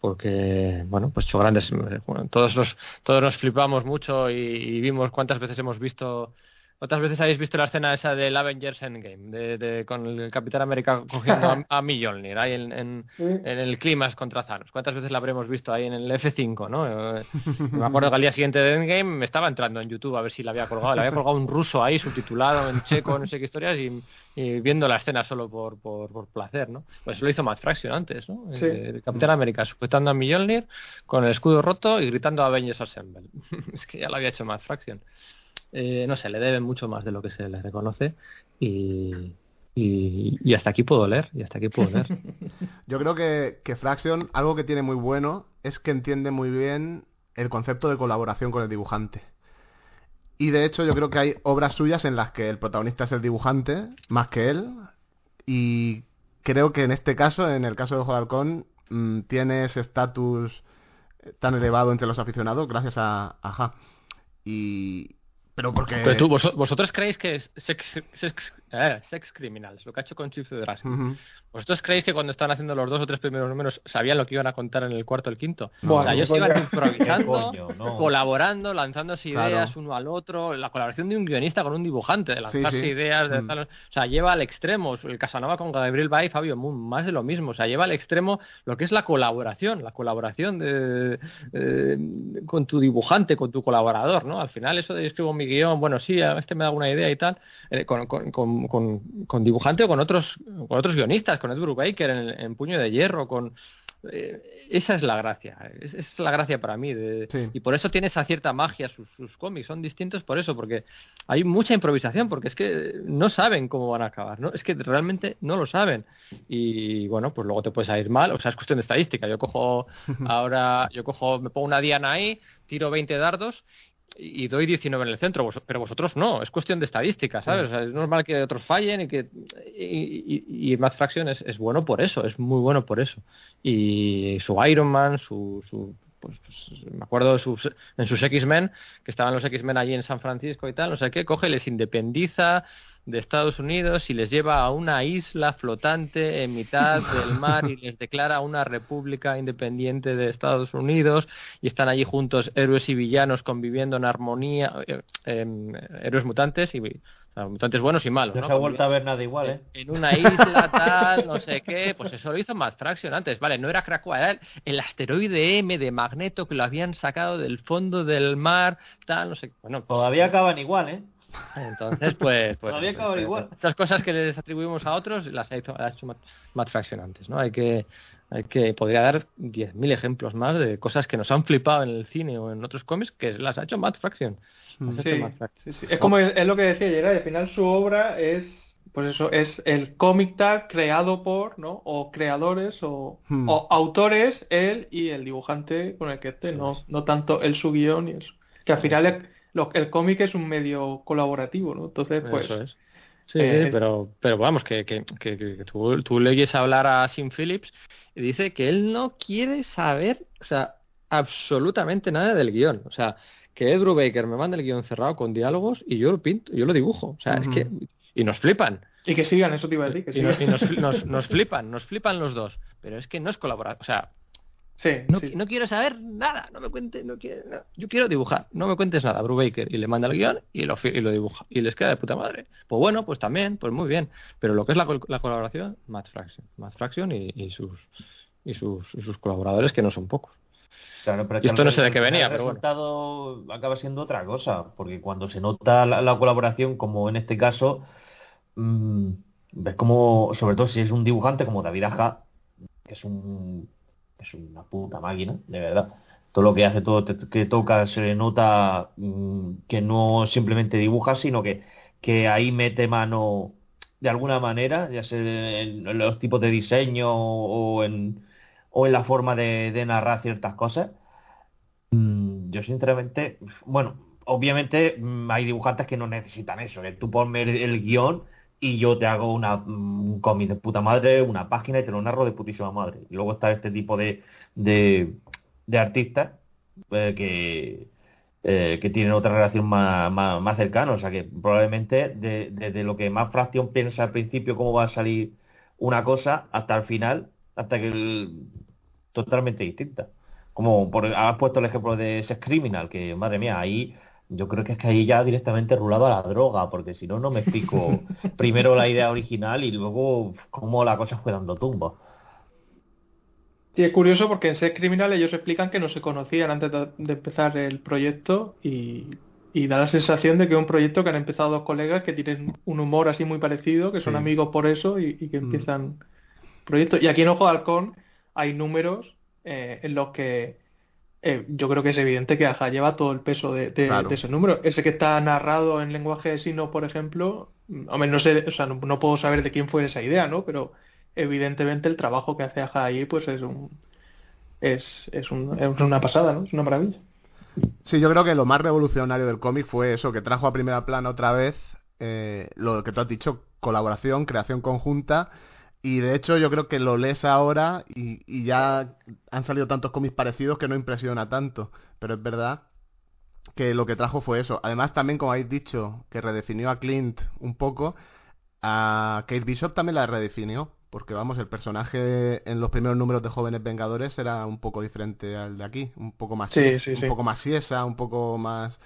porque bueno pues hecho grandes bueno, todos los todos nos flipamos mucho y, y, vimos cuántas veces hemos visto ¿Cuántas veces habéis visto la escena esa del Avengers Endgame? De, de, con el Capitán América cogiendo a, a Mjolnir ahí en, en, en el Climax contra Thanos. ¿Cuántas veces la habremos visto ahí en el F5? ¿no? Eh, me acuerdo que al día siguiente de Endgame me estaba entrando en YouTube a ver si la había colgado. Le había colgado un ruso ahí subtitulado en checo, no sé qué historias, y, y viendo la escena solo por, por, por, placer. ¿no? Pues lo hizo Matt Fraction antes, ¿no? Sí. El, Capitán América sujetando a Mjolnir con el escudo roto y gritando a Avengers Assemble. es que ya lo había hecho Matt Fraction eh, no sé, le deben mucho más de lo que se le reconoce y, y, hasta aquí puedo leer, y hasta aquí puedo leer. Yo creo que, que Fraction, algo que tiene muy bueno es que entiende muy bien el concepto de colaboración con el dibujante. Y de hecho yo creo que hay obras suyas en las que el protagonista es el dibujante más que él. Y creo que en este caso, en el caso de Ojo mmm, tiene ese estatus tan elevado entre los aficionados gracias a Aja. Y, pero porque... Tú, vos, vosotros creéis que sex, eh, sex Criminals, lo que ha hecho con Chief Draski. Uh -huh. ¿Vosotros creéis que cuando están haciendo los dos o tres primeros números sabían lo que iban a contar en el cuarto o el quinto? No, o sea, ellos pues iban improvisando, coño, no. colaborando, lanzándose ideas Claro. uno al otro, la colaboración de un guionista con un dibujante, de lanzarse sí. ideas, de Mm. tal- o sea, lleva al extremo, el Casanova con Gabriel Bay y Fabio Moon, más de lo mismo, o sea, lleva al extremo lo que es la colaboración, la colaboración de, eh, con tu dibujante, con tu colaborador, ¿no? Al final eso de yo escribo mi guion, bueno, sí, a este me da una idea y tal, eh, con, con, con, con, con dibujante o con otros, con otros guionistas, con Ed Brubaker en, en Puño de Hierro, con... eh, esa es la gracia, es, es la gracia para mí, de- Sí. y por eso tiene esa cierta magia sus, sus cómics, son distintos por eso, porque hay mucha improvisación, porque es que no saben cómo van a acabar, ¿no? Es que realmente no lo saben. Y bueno, pues luego te puedes salir mal, o sea, es cuestión de estadística. Yo cojo ahora, yo cojo, me pongo una diana ahí, tiro 20 dardos y doy 19 en el centro, vos- pero vosotros no, es cuestión de estadística, ¿sabes? O sea, es normal que otros fallen y que y, y, y Matt Fraction es, es bueno por eso, es muy bueno por eso. Y su Iron Man, su, su pues, pues, me acuerdo de sus, en sus X-Men, que estaban los X-Men allí en San Francisco y tal, no sé qué, coge, les independiza de Estados Unidos y les lleva a una isla flotante en mitad del mar y les declara una república independiente de Estados Unidos y están allí juntos héroes y villanos conviviendo en armonía, eh, eh, héroes mutantes y o sea, mutantes buenos y malos. No, ¿no? se ha vuelto a ver nada igual, ¿eh? en una isla tal, no sé qué, pues eso lo hizo Matt Fraction antes, vale, no era Krakoa, era el, el asteroide M de Magneto que lo habían sacado del fondo del mar, tal, no sé, bueno, pues, Todavía acaban igual, ¿eh? Entonces pues, pues Todavía pues, pues, igual. esas cosas que les atribuimos a otros las ha hecho, las ha hecho Matt, Matt Fraction antes, ¿no? Hay que hay que podría dar 10.000 ejemplos más de cosas que nos han flipado en el cine o en otros cómics que las ha hecho Matt Fraction. Hecho Sí, Matt Fraction. sí, sí. Es como es lo que decía Gerard, al final su obra es, pues eso, es el cómic tag creado por, ¿no? O creadores o, Hmm. o autores, él y el dibujante con el que esté, no, no tanto él su guion y eso. Que al final es- lo- el cómic es un medio colaborativo, ¿no? Entonces, pues, Eso es. Sí, eh, sí, pero, pero vamos, que, que, que, que tú, tú le oyes hablar a Sim Phillips y dice que él no quiere saber, o sea, absolutamente nada del guion. O sea, que Ed Brubaker me manda el guion cerrado con diálogos y yo lo pinto, yo lo dibujo. O sea, es que... Y nos flipan. y que sigan, eso te iba a decir, que Y, nos, y nos, nos- nos flipan, nos flipan los dos. Pero es que no es colaborar. O sea, Sí, no, sí. no quiero saber nada, no me cuentes, no quiero, no. yo quiero dibujar, no me cuentes nada, Brubaker, y le manda el guion y lo, y lo dibuja, y les queda de puta madre. Pues bueno, pues también, pues muy bien, pero lo que es la, la colaboración, Matt Fraction, Matt Fraction y, y sus y sus, y sus colaboradores que no son pocos. Claro, pero Y esto no sé de qué venía, el pero bueno. resultado acaba siendo otra cosa, porque cuando se nota la, la colaboración, como en este caso, mm, ves como, sobre todo si es un dibujante como David Aja, que es un, es una puta máquina, de verdad. Todo lo que hace, todo que toca, se le nota mm, que no simplemente dibuja, sino que, que ahí mete mano de alguna manera, ya sea en, los tipos de diseño o en, o en la forma de, narrar ciertas cosas. yo sinceramente, bueno, obviamente mm, hay dibujantes que no necesitan eso, que tú ponme el guion y yo te hago una, mm, un cómic de puta madre, una página y te lo narro de putísima madre. Y luego está este tipo de, de, de artistas eh, que, eh, que tienen otra relación más, más, más cercana. O sea que probablemente desde de, de lo que más fracción piensa al principio cómo va a salir una cosa hasta el final, hasta que el- totalmente distinta. Como por, has puesto el ejemplo de Sex Criminal, que madre mía, ahí yo creo que es que ahí ya directamente rulado a la droga, porque si no, no me explico primero la idea original y luego cómo la cosa fue dando tumba. Sí, es curioso porque en Sex Criminal ellos explican que no se conocían antes de, empezar el proyecto y, y da la sensación de que es un proyecto que han empezado dos colegas que tienen un humor así muy parecido, que son Sí. amigos por eso y, y que Mm. empiezan proyectos. Y aquí en Ojo de Halcón hay números eh, en los que eh, yo creo que es evidente que Aja lleva todo el peso de, de, Claro. de ese número. Ese que está narrado en lenguaje de signos, por ejemplo, mm, hombre, no sé, o sea, no, no puedo saber de quién fue esa idea, ¿no? Pero evidentemente el trabajo que hace Aja ahí, pues es un es, es, un- es una pasada, ¿no? Es una maravilla. Sí, yo creo que lo más revolucionario del cómic fue eso, que trajo a primera plana otra vez eh, lo que tú has dicho, colaboración, creación conjunta. Y de hecho yo creo que lo lees ahora y, y ya han salido tantos cómics parecidos que no impresiona tanto. Pero es verdad que lo que trajo fue eso. Además también, como habéis dicho, que redefinió a Clint un poco, a Kate Bishop también la redefinió. Porque vamos, el personaje en los primeros números de Jóvenes Vengadores era un poco diferente al de aquí. Un poco más Sí, sí, un sí. poco más siesa, un poco más...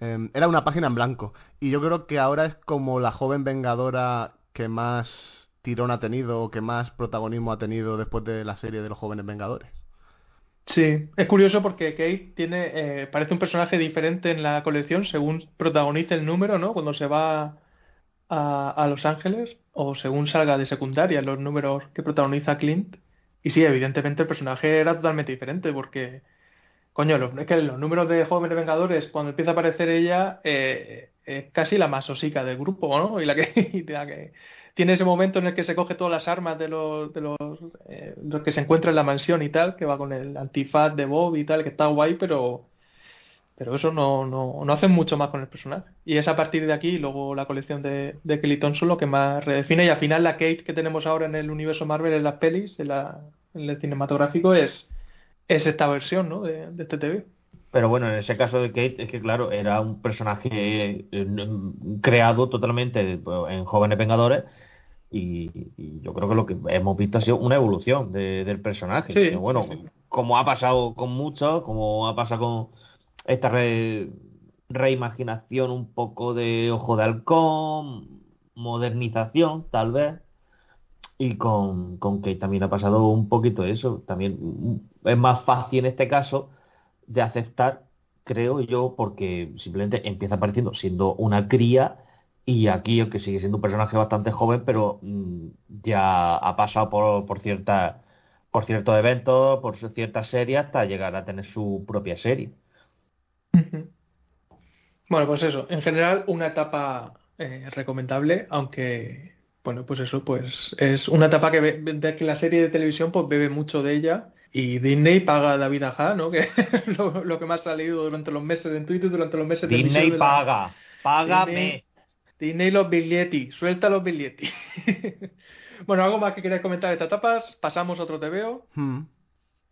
em, era una página en blanco. Y yo creo que ahora es como la joven vengadora que más tirón ha tenido o que más protagonismo ha tenido después de la serie de los jóvenes vengadores. Sí, es curioso porque Kate tiene, eh, parece un personaje diferente en la colección según protagonice el número, ¿no? Cuando se va a, Los Ángeles o según salga de secundaria los números que protagoniza Clint. Y sí, evidentemente el personaje era totalmente diferente porque, coño, los, es que los números de Jóvenes Vengadores, cuando empieza a aparecer ella, eh, es casi la más osica del grupo, ¿no? Y la que, y la que tiene ese momento en el que se coge todas las armas de los, de los, eh, que se encuentra en la mansión y tal, que va con el antifaz de Bob y tal, que está guay, pero, pero eso no, no, no hacen mucho más con el personaje. Y es a partir de aquí, luego la colección de, de Kelly Thompson lo que más redefine, y al final la Kate que tenemos ahora en el universo Marvel, en las pelis, en, la, en el cinematográfico, es, es esta versión, ¿no? de, de este TV. Pero bueno, en ese caso de Kate, es que claro, era un personaje eh, creado totalmente pues, en Jóvenes Vengadores y, y yo creo que lo que hemos visto ha sido una evolución de- del personaje. Sí, Que, bueno, sí, como ha pasado con muchos, como ha pasado con esta re- reimaginación un poco de Ojo de Halcón, modernización tal vez, y con, con Kate también ha pasado un poquito eso. También es más fácil en este caso de aceptar, creo yo, porque simplemente empieza apareciendo siendo una cría y aquí que sigue siendo un personaje bastante joven, pero mm, ya ha pasado por, por ciertas por ciertos eventos, por ciertas series, hasta llegar a tener su propia serie. Bueno, pues eso, en general una etapa eh, recomendable, aunque, bueno, pues eso, pues es una etapa que, be- de que la serie de televisión pues bebe mucho de ella y Disney paga a David Aja, ¿no? Que es lo, lo que más ha salido durante los meses en Twitter, durante los meses de Disney la- paga, págame. Disney, Disney los billetti, suelta los billetti. Bueno, algo más que queráis comentar de estas etapas, pasamos a otro TVO. Hmm.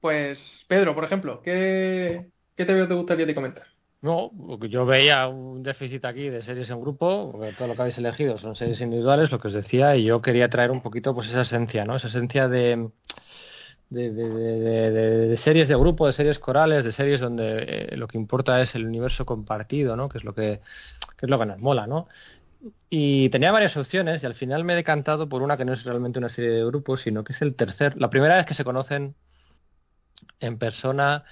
Pues, Pedro, por ejemplo, ¿qué, qué TVO te gustaría de comentar? No, yo veía un déficit aquí de series en grupo, porque todo lo que habéis elegido son series individuales, lo que os decía, y yo quería traer un poquito pues esa esencia, ¿no? Esa esencia de, de, de- de- de- de series de grupo, de series corales, de series donde eh, lo que importa es el universo compartido, ¿no? Que es lo que, que es lo que nos mola, ¿no? Y tenía varias opciones y al final me he decantado por una que no es realmente una serie de grupos, sino que es el tercer, la primera vez que se conocen en persona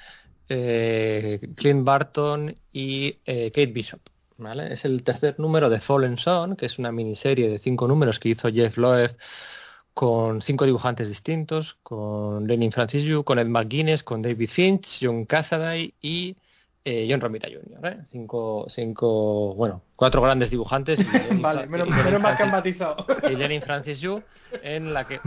eh, Clint Barton y eh, Kate Bishop. ¿vale? Es el tercer número de Fallen Son, que es una miniserie de cinco números que hizo Jeff Loeb con cinco dibujantes distintos, con Lenin Francis con Ed McGuinness, con David Finch, John Cassaday y eh, John Romita Jr. ¿eh? Cinco, cinco, bueno, cuatro grandes dibujantes. Y Vale, menos, mal que han matizado. y Lenin Francis Yu, en la que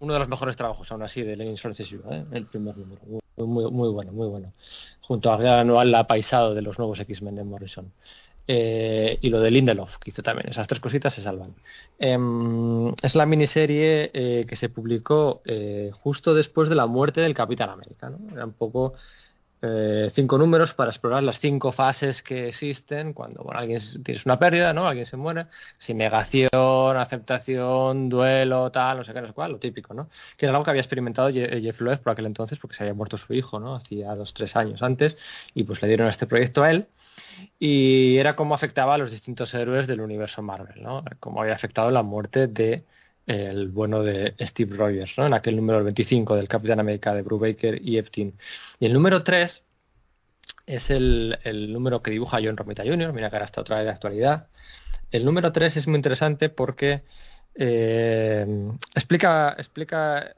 uno de los mejores trabajos aún así de Lenin Francis Yu, ¿eh? el primer número. Muy, muy bueno, muy bueno. Junto a anual apaisado de los nuevos X-Men de Morrison. Eh, y lo de Lindelof, que hizo también. Esas tres cositas se salvan. Em, es la miniserie eh, que se publicó eh, justo después de la muerte del Capitán América. ¿no? Era un poco cinco números para explorar las cinco fases que existen cuando bueno, alguien tienes una pérdida, ¿no? Alguien se muere, sin negación, aceptación, duelo, tal, no sé qué, no sé cuál, lo típico, ¿no? Que era algo que había experimentado Jeff Loeb por aquel entonces porque se había muerto su hijo, ¿no? Hacía dos, tres años antes y pues le dieron este proyecto a él y era cómo afectaba a los distintos héroes del universo Marvel, ¿no? Cómo había afectado la muerte de el bueno de Steve Rogers, ¿no? En aquel número 25 del Capitán América de Brubaker y Epstein. Y el número 3 es el, número que dibuja John Romita Jr., mira que ahora está otra vez de actualidad. El número 3 es muy interesante porque eh, explica, explica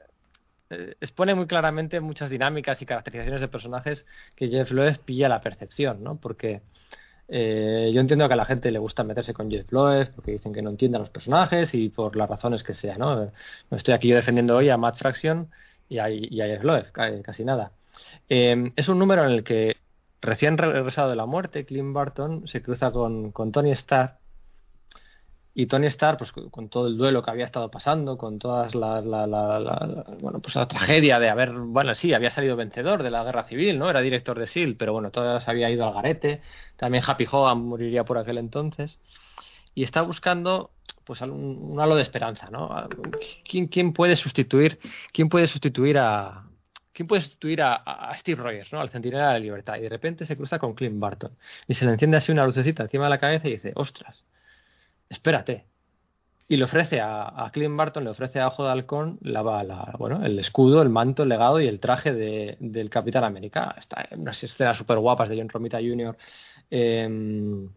eh, expone muy claramente muchas dinámicas y caracterizaciones de personajes que Jeff Loeb pilla la percepción, ¿no? Porque eh, yo entiendo que a la gente le gusta meterse con Jeff Loeb porque dicen que no entienden los personajes y por las razones que sea, ¿no? No estoy aquí yo defendiendo hoy a Matt Fraction y a, Jeff Loeb, casi nada. Eh, es un número en el que recién regresado de la muerte, Clint Barton se cruza con, con Tony Stark y Tony Stark, pues con todo el duelo que había estado pasando, con todas la, bueno, pues la tragedia de haber, bueno, sí, había salido vencedor de la guerra civil, ¿no? Era director de SEAL, pero bueno, todas había ido al garete. También Happy Hogan moriría por aquel entonces. Y está buscando, pues, un, halo de esperanza, ¿no? ¿Quién, quién puede sustituir, quién puede sustituir a, ¿Quién puede sustituir a, Steve Rogers, ¿no? al centinela de la libertad? Y de repente se cruza con Clint Barton. Y se le enciende así una lucecita encima de la cabeza y dice, ostras, espérate. Y le ofrece a, a Clint Barton, le ofrece a Ojo de Halcón la, bueno, el escudo, el manto, el legado y el traje de, del Capitán América. Está en unas escenas súper guapas de John Romita Jr. Em,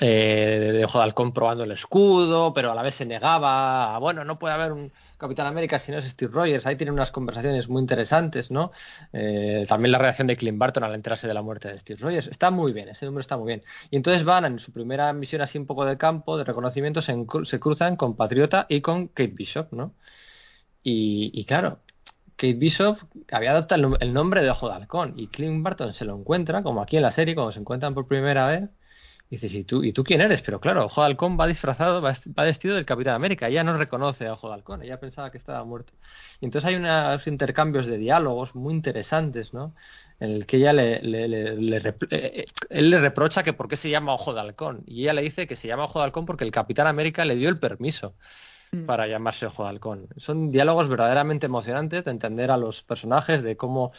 eh, de Ojo de Halcón probando el escudo, pero a la vez se negaba. bueno, no puede haber un, Capitán América si no es Steve Rogers. Ahí tiene unas conversaciones muy interesantes, ¿no? Eh, también la reacción de Clint Barton al enterarse de la muerte de Steve Rogers. Está muy bien, ese número está muy bien. Y entonces van en su primera misión así un poco de campo, de reconocimiento, se, cruzan con Patriota y con Kate Bishop, ¿no? Y, claro, Kate Bishop había adoptado el, nombre de Ojo de Halcón y Clint Barton se lo encuentra, como aquí en la serie, como se encuentran por primera vez, dices, ¿y tú, ¿y tú quién eres? Pero claro, Ojo de Halcón va disfrazado, va, vestido del Capitán América. Ella no reconoce a Ojo de Halcón, ella pensaba que estaba muerto. Y entonces hay unos intercambios de diálogos muy interesantes, ¿no? En el que ella le, le, le, eh, eh, él le reprocha que por qué se llama Ojo de Halcón. Y ella le dice que se llama Ojo de Halcón porque el Capitán América le dio el permiso. Mm. para llamarse Ojo de Halcón. Son diálogos verdaderamente emocionantes de entender a los personajes, de cómo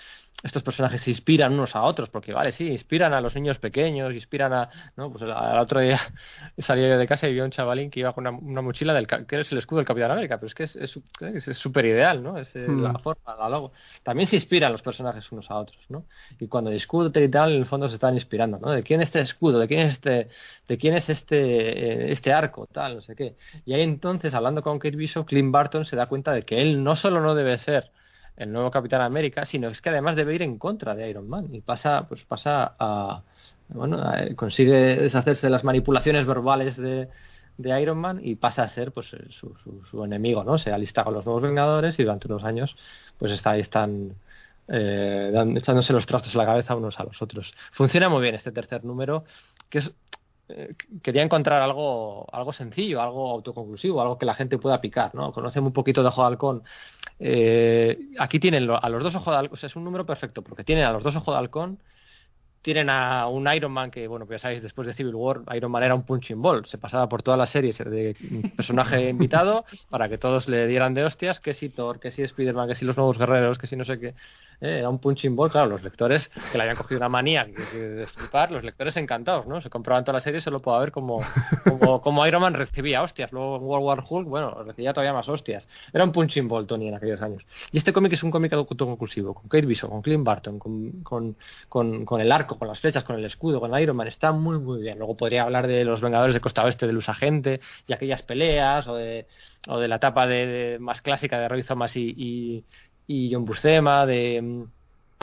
estos personajes se inspiran unos a otros, porque vale, sí, inspiran a los niños pequeños, inspiran a, no, pues el, otro día salía yo de casa y vi a un chavalín que iba con una, mochila del que es el escudo del Capitán América, pero es que es súper ideal, ¿no? Es mm. la forma, la logo. También se inspiran los personajes unos a otros, ¿no? Y cuando discuten y tal, en el fondo se están inspirando, ¿no? ¿De quién es este escudo? ¿De quién es este, de quién es este, eh, este arco? Tal, no sé qué. Y ahí entonces, hablando con Kate Bishop, Clint Barton se da cuenta de que él no solo no debe ser el nuevo Capitán América, sino es que además debe ir en contra de Iron Man y pasa, pues pasa a, bueno, consigue deshacerse de las manipulaciones verbales de, de Iron Man y pasa a ser pues su, su, enemigo, ¿no? Se alista con los nuevos Vengadores y durante unos años pues está ahí están eh, echándose los trastos a la cabeza unos a los otros. Funciona muy bien este tercer número, que es eh, quería encontrar algo, algo sencillo, algo autoconclusivo, algo que la gente pueda picar, ¿no? Conoce un poquito de Ojo de Halcón. Eh, aquí tienen a los dos Ojos de Halcón, o sea, es un número perfecto, porque tienen a los dos Ojos de Halcón, tienen a un Iron Man que, bueno, pues ya sabéis, después de Civil War, Iron Man era un punching ball. Se pasaba por todas las series de personaje invitado para que todos le dieran de hostias, que si Thor, que si Spider-Man, que si los nuevos guerreros, que si no sé qué. Eh, era un punching ball, claro, los lectores que le habían cogido una manía de flipar, los lectores encantados, ¿no? Se compraban toda la serie y solo puedo ver como, como, Iron Man recibía hostias. Luego en World War Hulk, bueno, recibía todavía más hostias. Era un punching ball, Tony, en aquellos años. Y este cómic es un cómic autoconclusivo, con Kate Bishop, con Clint Barton, con, con, con, el arco, con las flechas, con el escudo, con Iron Man. Está muy, muy bien. Luego podría hablar de los Vengadores de Costa Oeste, de Luz Agente y aquellas peleas, o de, o de la etapa de, más clásica de Roy Thomas y John Buscema, de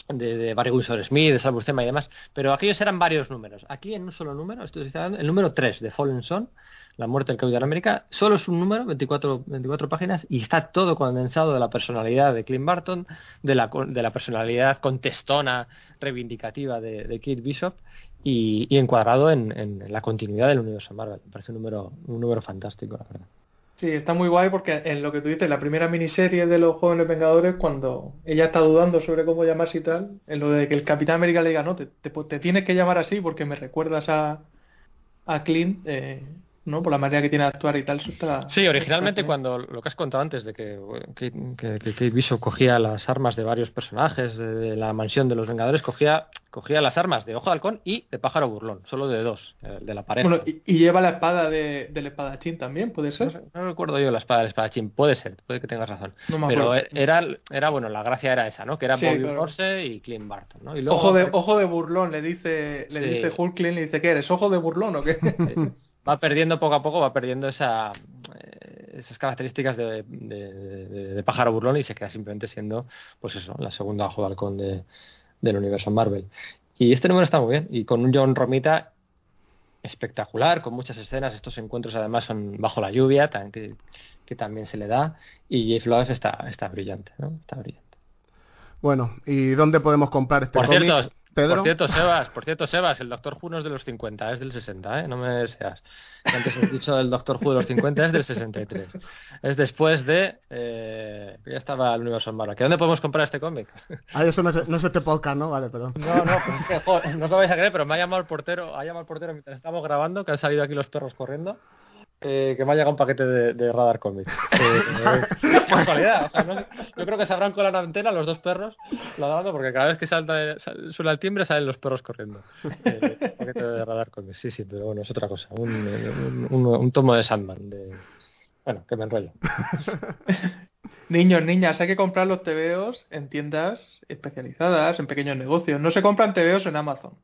de, Barry Windsor Smith, de Sal Buscema y demás, pero aquellos eran varios números. Aquí en un solo número, estoy el número 3 de Fallen Son, La muerte del Capitán América, solo es un número, 24, 24 páginas, y está todo condensado de la personalidad de Clint Barton, de la, de la personalidad contestona, reivindicativa de, de Kate Bishop, y, y encuadrado en, en, la continuidad del universo Marvel. Me parece un número, un número fantástico, la verdad. Sí, está muy guay porque en lo que tú dices, la primera miniserie de los jóvenes Vengadores, cuando ella está dudando sobre cómo llamarse y tal, en lo de que el Capitán América le diga, no, te, te, te tienes que llamar así porque me recuerdas a, a Clint, eh, ¿no? Por la manera que tiene de actuar y tal. Eso está, sí, originalmente cuando lo que has contado antes de que, que, que, que Kate Bishop cogía las armas de varios personajes de, de, la mansión de los Vengadores, cogía, cogía las armas de Ojo de Halcón y de Pájaro Burlón, solo de dos, de la pareja. Bueno, y, y lleva la espada de, del espadachín también, ¿puede ser? No, no, recuerdo yo la espada del espadachín, puede ser, puede que tengas razón. No Pero era, era, bueno, la gracia era esa, ¿no? Que era sí, Bobby claro. Morse y Clint Barton, ¿no? Y luego, ojo, de, ojo de burlón, le dice, le sí. dice Hulk Clint, le dice, ¿qué eres? ¿Ojo de burlón o qué? va perdiendo poco a poco, va perdiendo esa, eh, esas características de, de, de, de, pájaro burlón y se queda simplemente siendo, pues eso, la segunda ojo de halcón de, del universo Marvel. Y este número está muy bien, y con un John Romita espectacular, con muchas escenas, estos encuentros además son bajo la lluvia, tan, que, que, también se le da, y Jeff Love está, está brillante, ¿no? Está brillante. Bueno, ¿y dónde podemos comprar este Por cierto, Pedro. Por cierto, Sebas, por cierto, Sebas, el Doctor Who no es de los 50, es del 60, ¿eh? No me seas. Antes he dicho el Doctor Who de los 50 es del 63. Es después de... Eh, ya estaba el universo en Marvel. ¿Dónde podemos comprar este cómic? Ah, eso no es, no es este podcast, ¿no? Vale, perdón. No, no, pues es que, joder, no lo vais a creer, pero me ha llamado el portero, ha llamado el portero mientras estamos grabando, que han salido aquí los perros corriendo eh, que me ha llegado un paquete de, de Radar Comics. Eh, eh, casualidad. O sea, no, yo creo que se habrán colado la antena los dos perros ladrando porque cada vez que salta, suena el timbre salen los perros corriendo. Eh, paquete de Radar Comics. Sí, sí, pero bueno, es otra cosa. Un, un, un, un tomo de Sandman. De... Bueno, que me enrollo. Niños, niñas, hay que comprar los TVOs en tiendas especializadas, en pequeños negocios. No se compran TVOs en Amazon.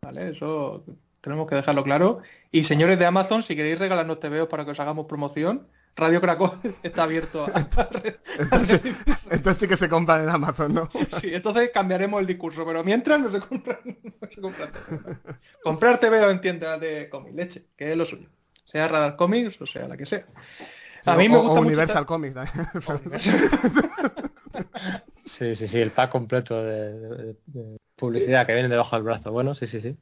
¿Vale? Eso tenemos que dejarlo claro. Y señores de Amazon, si queréis regalarnos TVOs para que os hagamos promoción, Radio Cracó está abierto a... entonces, entonces, sí que se compran en Amazon, ¿no? Sí, entonces cambiaremos el discurso, pero mientras no se compran, no se compran Comprar TVO en tiendas de cómic, leche, que es lo suyo. Sea Radar Comics o sea la que sea. A mí me gusta o Universal. Comics. Sí, sí, sí, el pack completo de, de, de, publicidad que viene debajo del brazo. Bueno, sí, sí, sí.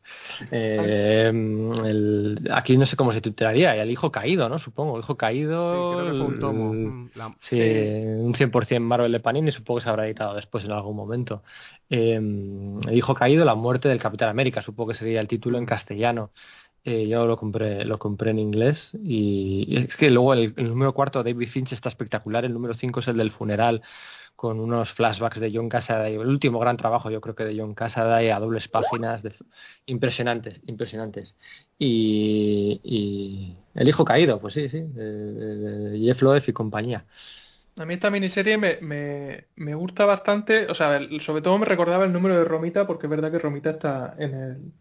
Eh, el, aquí no sé cómo se titularía, el hijo caído, ¿no? Supongo, el hijo caído. Sí, creo que fue un tomo. La, sí, sí, un 100% Marvel de Panini, supongo que se habrá editado después en algún momento. Eh, el hijo caído, la muerte del Capitán América, supongo que sería el título en castellano. Eh, yo lo compré, lo compré en inglés y, y es que luego el, el, número cuarto David Finch está espectacular, el número cinco es el del funeral con unos flashbacks de John Cassaday, el último gran trabajo yo creo que de John Cassaday a dobles páginas, impresionantes, impresionantes. Y, y, El hijo caído, pues sí, sí, de Jeff Loeb y compañía. A mí esta miniserie me, me, me gusta bastante, o sea, sobre todo me recordaba el número de Romita, porque es verdad que Romita está en el,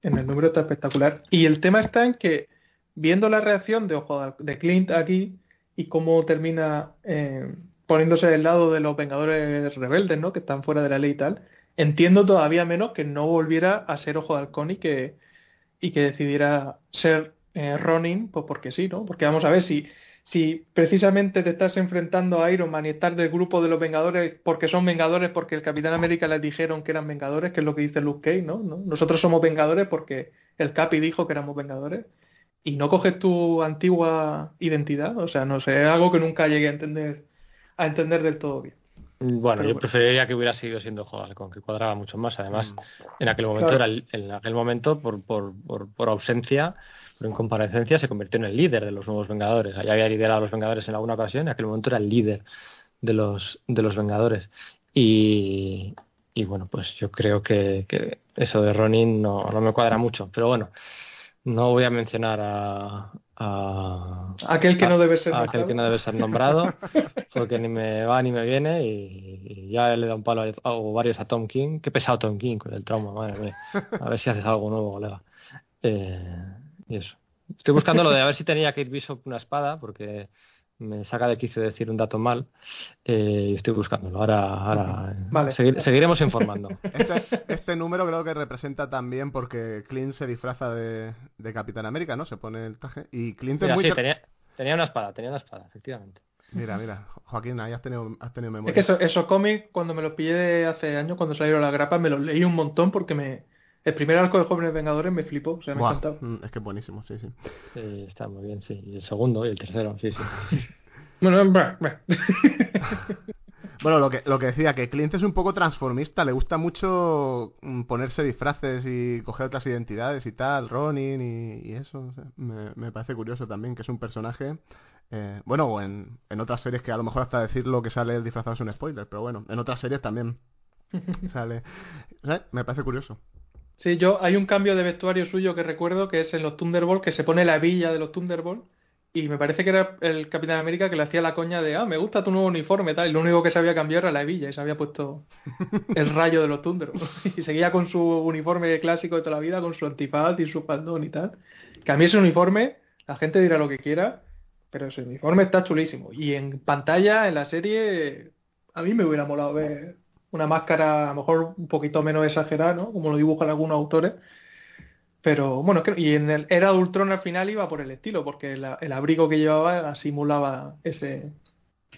en el número está espectacular. Y el tema está en que, viendo la reacción de, ojo, de Clint aquí y cómo termina eh, poniéndose del lado de los Vengadores rebeldes, ¿no? Que están fuera de la ley y tal, entiendo todavía menos que no volviera a ser Ojo de Halcón y que, y que decidiera ser eh, Ronin, pues porque sí, ¿no? Porque vamos a ver si si precisamente te estás enfrentando a Iron Man y estás del grupo de los Vengadores porque son Vengadores, porque el Capitán América les dijeron que eran Vengadores, que es lo que dice Luke Cage, ¿no? ¿no? Nosotros somos Vengadores porque el Capi dijo que éramos Vengadores y no coges tu antigua identidad, o sea, no sé, es algo que nunca llegué a entender a entender del todo bien. Bueno, Pero yo bueno. preferiría que hubiera seguido siendo con que cuadraba mucho más. Además, mm. en aquel momento claro. era en aquel momento por, por, por, por ausencia pero en comparecencia se convirtió en el líder de los nuevos Vengadores. Ya había liderado a los Vengadores en alguna ocasión, en aquel momento era el líder de los, de los Vengadores. Y, y bueno, pues yo creo que, que eso de Ronin no, no, me cuadra mucho. Pero bueno, no voy a mencionar a. a aquel que a, no debe ser nombrado. Aquel que no debe ser nombrado, porque ni me va ni me viene. Y, y ya le da un palo a, o varios a Tom King. Qué pesado Tom King con el trauma, madre mía. A ver si haces algo nuevo, colega. Eh, y eso. Estoy buscando lo de a ver si tenía Kate Bishop una espada, porque me saca de quicio decir un dato mal eh, y estoy buscándolo. Ahora, ahora Vale. segui- seguiremos informando. Este, este número creo que representa también porque Clint se disfraza de, de Capitán América, ¿no? Se pone el traje. Y Clint es Mira, muy... sí, tra- tenía, tenía una espada, tenía una espada, efectivamente. Mira, mira, Joaquín, ahí has tenido, has tenido memoria. Es que eso- esos cómics, cuando me los pillé de hace años, cuando salieron las grapas, me los leí un montón porque me el primer arco de Jóvenes Vengadores me flipó, o sea, me Buah, encantaba. mm, es que es buenísimo, sí, sí. Sí, está muy bien, sí. Y el segundo y el tercero, sí, sí. Bueno, bah, bah. Bueno, lo que, lo que decía, que Clint es un poco transformista, le gusta mucho mm, ponerse disfraces y coger otras identidades y tal, Ronin y, y eso, o sea, me, me parece curioso también que es un personaje, eh, bueno, o en, en otras series que a lo mejor hasta decirlo que sale el disfrazado es un spoiler, pero bueno, en otras series también sale, ¿sabes? me parece curioso. Sí, yo hay un cambio de vestuario suyo que recuerdo que es en los Thunderbolts que se pone la villa de los Thunderbolts y me parece que era el Capitán América que le hacía la coña de ah, me gusta tu nuevo uniforme tal y lo único que se había cambiado era la hebilla y se había puesto el rayo de los Thunderbolts y seguía con su uniforme clásico de toda la vida con su antifaz y su faldón y tal. Que a mí ese uniforme, la gente dirá lo que quiera, pero ese uniforme está chulísimo y en pantalla en la serie a mí me hubiera molado ver una máscara a lo mejor un poquito menos exagerada, ¿no? Como lo dibujan algunos autores. Pero bueno, y en el Era de Ultron al final iba por el estilo, porque el abrigo que llevaba simulaba ese,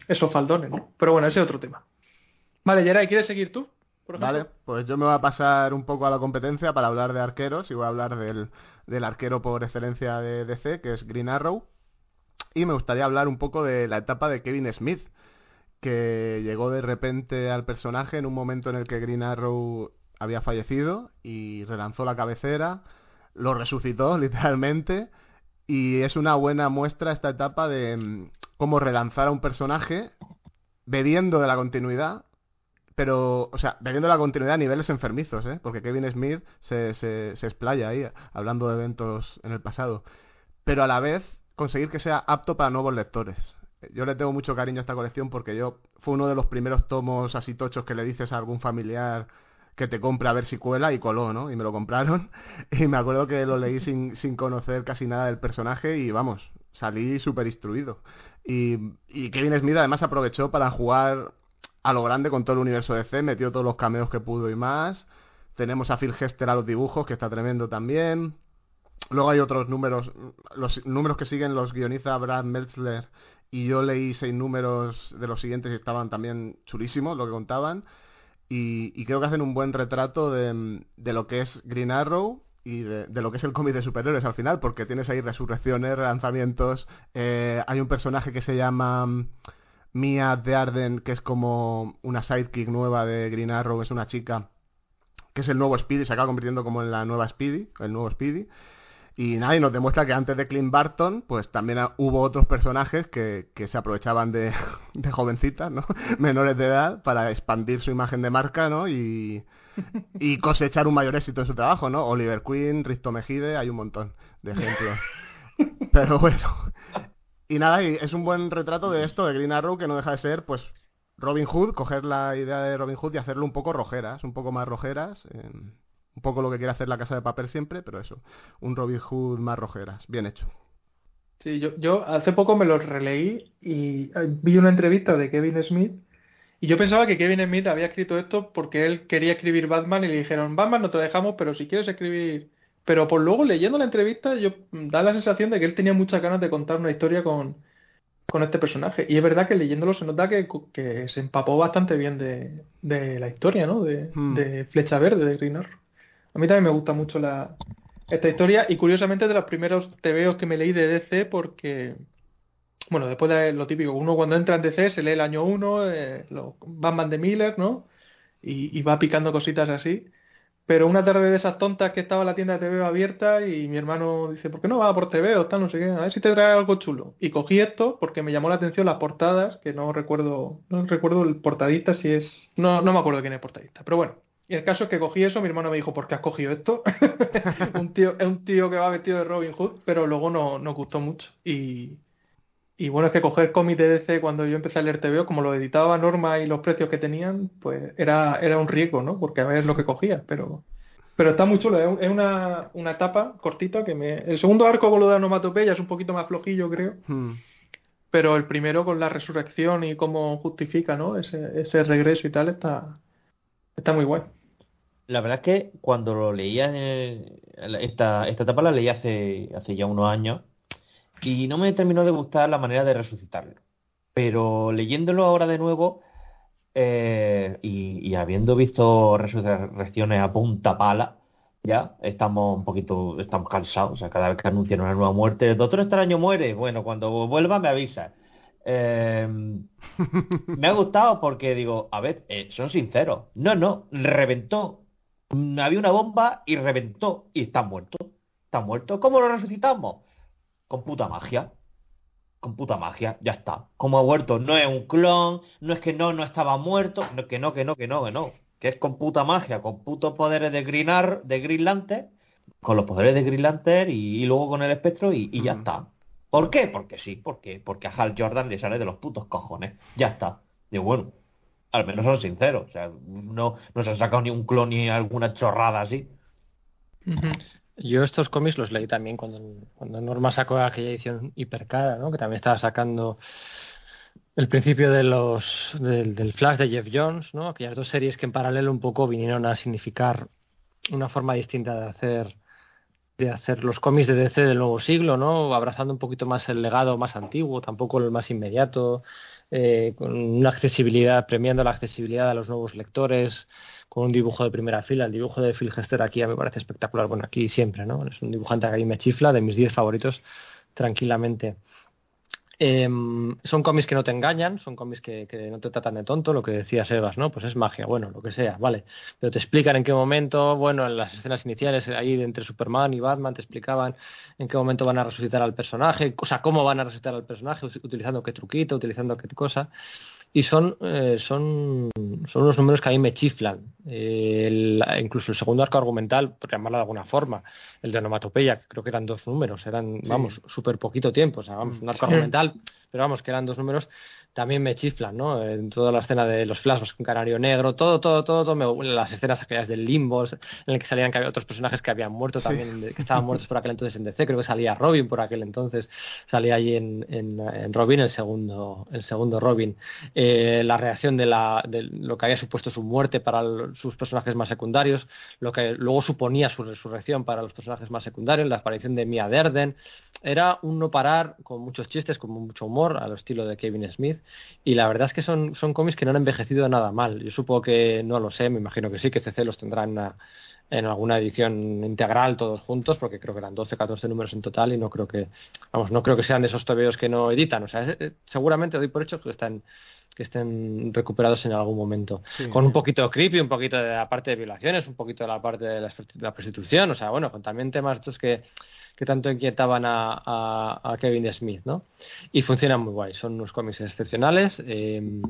esos faldones, ¿no? Pero bueno, ese es otro tema. Vale, Geray, ¿quieres seguir tú? Vale, pues yo me voy a pasar un poco a la competencia para hablar de arqueros y voy a hablar del, del arquero por excelencia de DC, que es Green Arrow. Y me gustaría hablar un poco de la etapa de Kevin Smith, que llegó de repente al personaje en un momento en el que Green Arrow había fallecido y relanzó la cabecera, lo resucitó literalmente y es una buena muestra esta etapa de mm, cómo relanzar a un personaje bebiendo de la continuidad pero, o sea, bebiendo la continuidad a niveles enfermizos, ¿eh? Porque Kevin Smith se, se, se explaya ahí, hablando de eventos en el pasado. Pero a la vez, conseguir que sea apto para nuevos lectores. Yo le tengo mucho cariño a esta colección porque yo fue uno de los primeros tomos así tochos que le dices a algún familiar que te compre a ver si cuela y coló, ¿no? Y me lo compraron y me acuerdo que lo leí sin, sin conocer casi nada del personaje y vamos, salí súper instruido. Y, y Kevin Smith además aprovechó para jugar a lo grande con todo el universo DC, metió todos los cameos que pudo y más. Tenemos a Phil Hester a los dibujos, que está tremendo también. Luego hay otros números, los números que siguen los guioniza Brad Meltzler y yo leí seis números de los siguientes y estaban también chulísimos lo que contaban. Y, y creo que hacen un buen retrato de, de lo que es Green Arrow y de, de lo que es el cómic de superhéroes al final, porque tienes ahí resurrecciones, lanzamientos. eh, hay un personaje que se llama mm, Mia de Arden, que es como una sidekick nueva de Green Arrow, es una chica que es el nuevo Speedy, se acaba convirtiendo como en la nueva Speedy, el nuevo Speedy. Y nada, y nos demuestra que antes de Clint Barton, pues también hubo otros personajes que, que se aprovechaban de, de jovencitas, ¿no? Menores de edad, para expandir su imagen de marca, ¿no? Y, y cosechar un mayor éxito en su trabajo, ¿no? Oliver Queen, Risto Mejide, hay un montón de ejemplos. Pero bueno. Y nada, y es un buen retrato de esto, de Green Arrow, que no deja de ser, pues, Robin Hood, coger la idea de Robin Hood y hacerlo un poco rojeras, un poco más rojeras. eh, un poco lo que quiere hacer la casa de papel siempre, pero eso, un Robin Hood más rojeras, bien hecho. Sí, yo, yo hace poco me los releí y eh, vi una entrevista de Kevin Smith y yo pensaba que Kevin Smith había escrito esto porque él quería escribir Batman y le dijeron, Batman no te dejamos, pero si quieres escribir... Pero por luego leyendo la entrevista yo mm, da la sensación de que él tenía muchas ganas de contar una historia con, con este personaje. Y es verdad que leyéndolo se nota que, que se empapó bastante bien de, de la historia, ¿no? De, Hmm. de Flecha Verde, de Green Arrow. A mí también me gusta mucho la, esta historia y curiosamente de los primeros tebeos que me leí de DC porque, bueno, después de lo típico, uno cuando entra en DC se lee el año 1, eh, los Batman de Miller, ¿no? Y, va picando cositas así. Pero una tarde de esas tontas que estaba la tienda de TVO abierta y mi hermano dice, ¿por qué no vas a por TVO? Tal, no sé qué, a ver si te trae algo chulo. Y cogí esto porque me llamó la atención las portadas, que no recuerdo, no recuerdo el portadista si es, no, no me acuerdo quién es portadista, pero bueno. Y el caso es que cogí eso, mi hermano me dijo, ¿por qué has cogido esto? un tío, es un tío que va vestido de Robin Hood, pero luego no nos gustó mucho. Y, y bueno, es que coger cómic de DC cuando yo empecé a leer TVO, como lo editaba Norma y los precios que tenían, pues era, era un riesgo, ¿no? Porque a ver lo que cogías, pero, pero está muy chulo, es una, una etapa cortita que me... El segundo arco con lo de onomatopeya es un poquito más flojillo, creo. Hmm. pero el primero con la resurrección y cómo justifica, ¿no? Ese, ese regreso y tal está, está muy guay. La verdad es que cuando lo leía, esta, esta etapa la leí hace, hace ya unos años y no me terminó de gustar la manera de resucitarlo. Pero leyéndolo ahora de nuevo eh, y, habiendo visto resurrecciones a punta pala, ya estamos un poquito, estamos cansados. O sea, cada vez que anuncian una nueva muerte, el Doctor Extraño muere. Bueno, cuando vuelva me avisa. Eh, me ha gustado porque digo, a ver, eh, son sinceros. No, no, reventó. Había una bomba y reventó y está muerto. Está muerto. ¿Cómo lo resucitamos? Con puta magia. Con puta magia, ya está. Como ha muerto, no es un clon, no es que no, no estaba muerto, no, que no, que no, que no, que no. Que es con puta magia, con putos poderes de Greenar, de Green Lantern, con los poderes de Green Lantern y, luego con el espectro y, ya está. ¿Por qué? Porque sí, porque, porque a Hal Jordan le sale de los putos cojones. Ya está. Digo, bueno, al menos son sinceros. O sea, no, no se han sacado ni un clon ni alguna chorrada así. Yo estos cómics los leí también cuando, Norma sacó aquella edición hipercara, ¿no? que también estaba sacando el principio de los del, Flash de Jeff Jones, ¿no? aquellas dos series que en paralelo un poco vinieron a significar una forma distinta de hacer de hacer los cómics de DC del nuevo siglo, ¿no? abrazando un poquito más el legado más antiguo, tampoco el más inmediato, eh, con una accesibilidad, premiando la accesibilidad a los nuevos lectores, con un dibujo de primera fila. El dibujo de Phil Hester aquí me parece espectacular. Bueno, aquí siempre, ¿no? Es un dibujante que a me chifla, de mis 10 favoritos, tranquilamente. Em, son cómics que no te engañan, son cómics que, no te tratan de tonto, lo que decía Sebas, ¿no? Pues es magia, bueno, lo que sea, vale. Pero te explican en qué momento, bueno, en las escenas iniciales, ahí entre Superman y Batman, te explicaban en qué momento van a resucitar al personaje, o sea, cómo van a resucitar al personaje, utilizando qué truquito, utilizando qué cosa y son, eh, son, son unos números que a mí me chiflan. Eh, incluso el segundo arco argumental, por llamarlo de alguna forma, el de onomatopeya, que creo que eran dos números, eran, vamos, súper poquito tiempo, o sea, vamos, un arco argumental, pero vamos, que eran dos números también me chiflan, ¿no? En toda la escena de los flashbacks con Canario Negro, todo, todo, todo, todo las escenas aquellas del limbo, en el que salían que había otros personajes que habían muerto también, que estaban muertos por aquel entonces en DC, creo que salía Robin por aquel entonces, salía allí en, en, Robin el segundo, el segundo Robin. Eh, la reacción de, la, de lo que había supuesto su muerte para sus personajes más secundarios, lo que luego suponía su resurrección para los personajes más secundarios, la aparición de Mia Derden, era un no parar con muchos chistes, con mucho humor, al estilo de Kevin Smith y la verdad es que son, son cómics que no han envejecido nada mal. Yo supongo que, no lo sé, me imagino que sí, que CC los tendrá en, alguna edición integral todos juntos, porque creo que eran 12, 14 números en total y no creo que, vamos, no creo que sean de esos tebeos que no editan. O sea, seguramente doy por hecho que están que estén recuperados en algún momento. Con un poquito de creepy, un poquito de la parte de violaciones, un poquito de la parte de la, prostitución, o sea, bueno, con también temas estos que, que tanto inquietaban a, Kevin Smith, ¿no? Y funcionan muy guay, son unos cómics excepcionales. Em,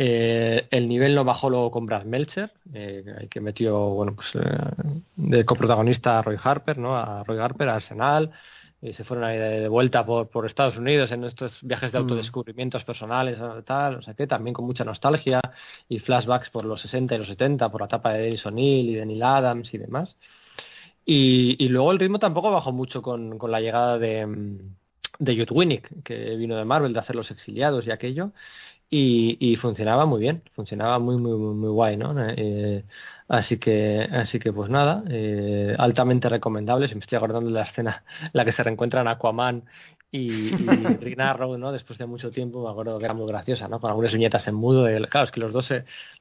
eh, el nivel lo bajó luego con Brad Melcher, eh, que metió, bueno, pues eh, de coprotagonista a Roy Harper, ¿no? A Roy Harper, a Arsenal, y se fueron ahí de, vuelta por, por, Estados Unidos en estos viajes de mm. autodescubrimientos personales, tal, o sea que también con mucha nostalgia y flashbacks por los 60 y los 70, por la etapa de Dennis O'Neill y de Neil Adams y demás. Y, luego el ritmo tampoco bajó mucho con, con la llegada de, de Jude Winnick, que vino de Marvel de hacer los exiliados y aquello. Y, y funcionaba muy bien, funcionaba muy, muy, muy, muy guay, ¿no? Eh, así que, así que pues nada, eh, altamente recomendable. Si me estoy acordando de la escena en la que se reencuentran Aquaman y, y Narrow, ¿no? Después de mucho tiempo, me acuerdo que era muy graciosa, ¿no? Con algunas viñetas en mudo. claro, es que los dos,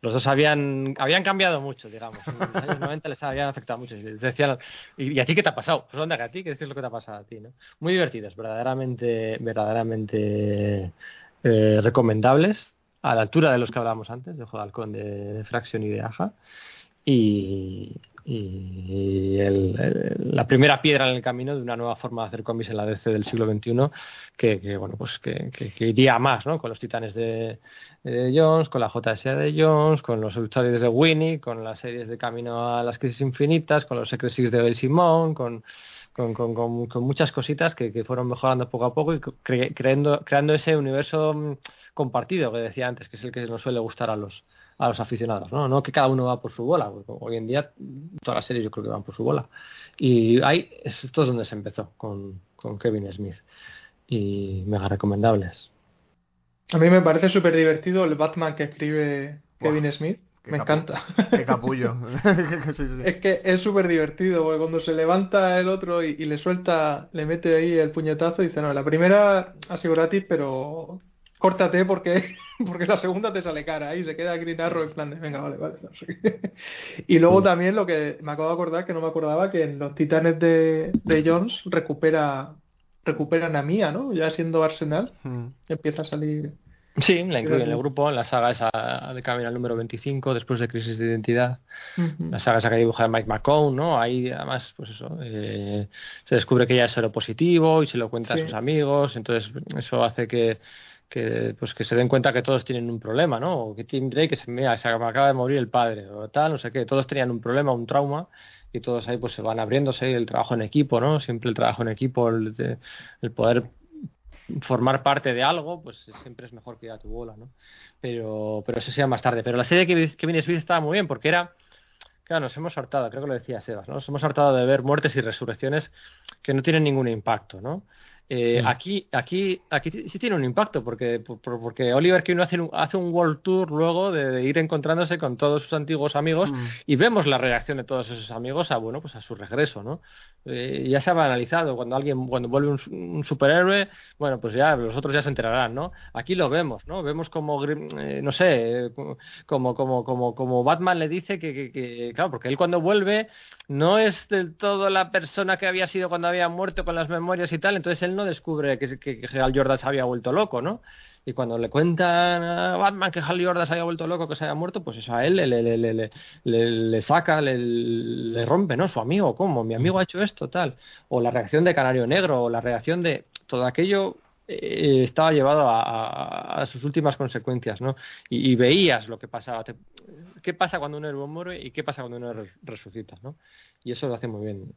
los dos habían, habían cambiado mucho, digamos. En los años 90 les habían afectado mucho. decían, ¿y, a ti qué te ha pasado? Pues anda, que a ti, ¿qué es lo que te ha pasado a ti, no? Muy divertidos, verdaderamente, verdaderamente eh, recomendables, a la altura de los que hablábamos antes, de Ojo de de, Fraction y de Aja. Y, y la primera piedra en el camino de una nueva forma de hacer cómics en la DC del siglo XXI que, bueno pues que, iría más ¿no? con los titanes de, Jones con la JSA de Jones con los luchadores de Winnie con las series de Camino a las Crisis Infinitas con los Secret de Bill Simón con con, con, muchas cositas que, fueron mejorando poco a poco y creando, creando ese universo mm, compartido que decía antes, que es el que nos suele gustar a los, a los aficionados, ¿no? No que cada uno va por su bola. Hoy en día todas las series yo creo que van por su bola. Y ahí, esto es donde se empezó con, con Kevin Smith. Y mega recomendables. A mí me parece súper divertido el Batman que escribe Kevin Smith. Me encanta. Qué capullo. Es que es súper divertido, porque cuando se levanta el otro y, le suelta, le mete ahí el puñetazo y dice, no, la primera ha sido gratis, pero córtate porque, porque la segunda te sale cara. Ahí se queda Green Arrow en plan de, venga, vale, vale. Y luego también lo que me acabo de acordar, que no me acordaba, que en los titanes de, de Jones recupera recuperan a Mia, ¿no? Ya siendo Arsenal, hmm. empieza a salir Sí, la incluye en el grupo, en la saga esa de camino al número 25, después de Crisis de Identidad. La saga esa que dibuja Mike McCone, ¿no? Ahí además, pues eso, eh, se descubre que ella es seropositivo y se lo cuenta a sus amigos, entonces eso hace que, que, pues que se den cuenta que todos tienen un problema, ¿no? O que Tim Drake, que se, mira, se acaba de morir el padre, o tal, no sé qué, todos tenían un problema, un trauma, y todos ahí pues se van abriéndose el trabajo en equipo, ¿no? Siempre el trabajo en equipo, el, el poder formar parte de algo, pues siempre es mejor que ir a tu bola, ¿no? Pero, pero eso sea más tarde. Pero la serie que Kevin Smith estaba muy bien porque era, claro, nos hemos hartado, creo que lo decía Sebas, ¿no? Nos hemos hartado de ver muertes y resurrecciones que no tienen ningún impacto, ¿no? Eh, mm. Aquí, aquí, aquí sí tiene un impacto porque, porque Oliver Queen hace un, hace un world tour luego de, ir encontrándose con todos sus antiguos amigos mm. y vemos la reacción de todos esos amigos a bueno pues a su regreso, ¿no? Eh, ya se ha analizado cuando alguien cuando vuelve un, superhéroe, bueno pues ya los otros ya se enterarán, ¿no? Aquí lo vemos, ¿no? Vemos como eh, no sé, como como como como Batman le dice que, que, claro porque él cuando vuelve no es del todo la persona que había sido cuando había muerto con las memorias y tal, entonces él no descubre que, que, Hal Jordan se había vuelto loco, ¿no? Y cuando le cuentan a Batman que Hal Jordan se había vuelto loco, que se había muerto, pues eso a él le, le, le, le saca, le, rompe, ¿no? Su amigo, ¿cómo? Mi amigo ha hecho esto, tal. O la reacción de Canario Negro, o la reacción de todo aquello eh, estaba llevado a, sus últimas consecuencias, ¿no? Y, veías lo que pasaba. ¿Qué pasa cuando un héroe muere y qué pasa cuando uno resucita, ¿no? Y eso lo hace muy bien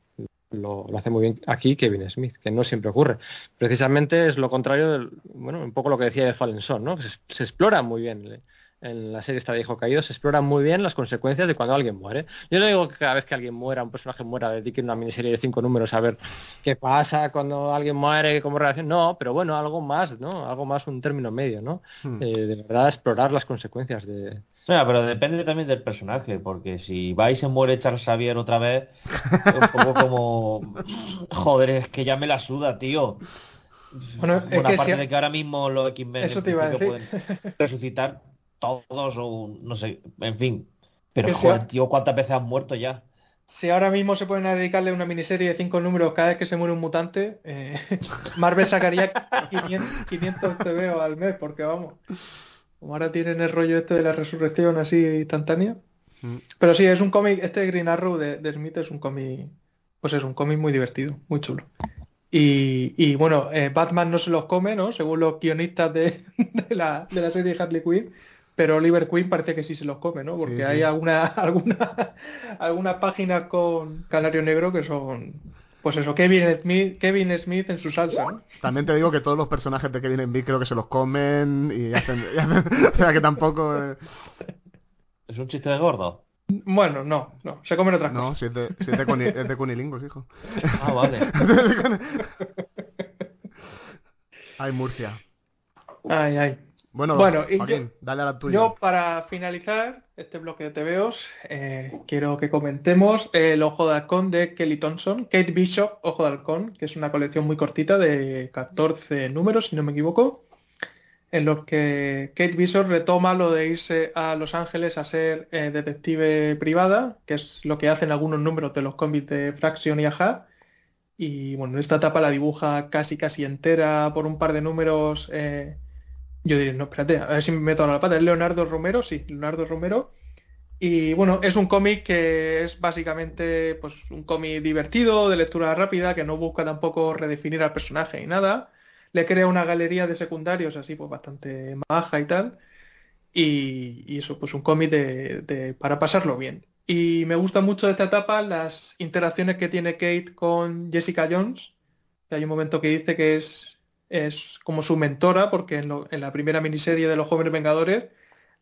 lo, hace muy bien aquí Kevin Smith, que no siempre ocurre. Precisamente es lo contrario, del, bueno, un poco lo que decía de Fallen Son, ¿no? Se, explora muy bien en la serie esta de Hijo Caído, se exploran muy bien las consecuencias de cuando alguien muere. Yo no digo que cada vez que alguien muera, un personaje muera, dediquen una miniserie de cinco números a ver qué pasa cuando alguien muere, cómo relación. No, pero bueno, algo más, ¿no? Algo más, un término medio, ¿no? Hmm. Eh, de verdad, explorar las consecuencias de, pero depende también del personaje, porque si va y se muere Charles Xavier otra vez, un poco como. Joder, es que ya me la suda, tío. Bueno, es que parte de que ahora mismo los X-Men pueden resucitar todos o no sé, en fin. Pero joder, tío, ¿cuántas veces han muerto ya? Si ahora mismo se pueden dedicarle una miniserie de cinco números cada vez que se muere un mutante, eh, Marvel sacaría 500, 500 TVO al mes, porque vamos. Como ahora tienen el rollo este de la resurrección así instantánea. Mm. Pero sí, es un cómic, este Green Arrow de, Smith es un cómic, pues es un cómic muy divertido, muy chulo. Y, y bueno, eh, Batman no se los come, ¿no? Según los guionistas de, la, de la serie Harley Quinn, pero Oliver Queen parece que sí se los come, ¿no? Porque hay alguna, alguna, algunas páginas con Canario Negro que son pues eso, Kevin Smith, Kevin Smith en su salsa. ¿no? También te digo que todos los personajes de Kevin Smith creo que se los comen y hacen. o sea que tampoco. Eh. ¿Es un chiste de gordo? Bueno, no, no, se comen otras cosas. No, si es de, si es de, cuni, es de cunilingos, hijo. Ah, vale. ay, Murcia. Ay, ay. Bueno, bueno yo, dale a la tuya. Yo, para finalizar este bloque de TVOs, eh, quiero que comentemos El Ojo de Halcón de Kelly Thompson, Kate Bishop, Ojo de Halcón, que es una colección muy cortita de 14 números, si no me equivoco, en los que Kate Bishop retoma lo de irse a Los Ángeles a ser eh, detective privada, que es lo que hacen algunos números de los cómics de Fraction y Aja. Y bueno, esta etapa la dibuja casi casi entera por un par de números. Eh, yo diría, no, espérate, a ver si me meto la pata. Es Leonardo Romero, sí, Leonardo Romero. Y bueno, es un cómic que es básicamente pues un cómic divertido, de lectura rápida, que no busca tampoco redefinir al personaje y nada. Le crea una galería de secundarios así pues bastante maja y tal. Y, eso, pues un cómic de, para pasarlo bien. Y me gusta mucho de esta etapa las interacciones que tiene Kate con Jessica Jones. Hay un momento que dice que es es como su mentora, porque en, la primera miniserie de los Jóvenes Vengadores,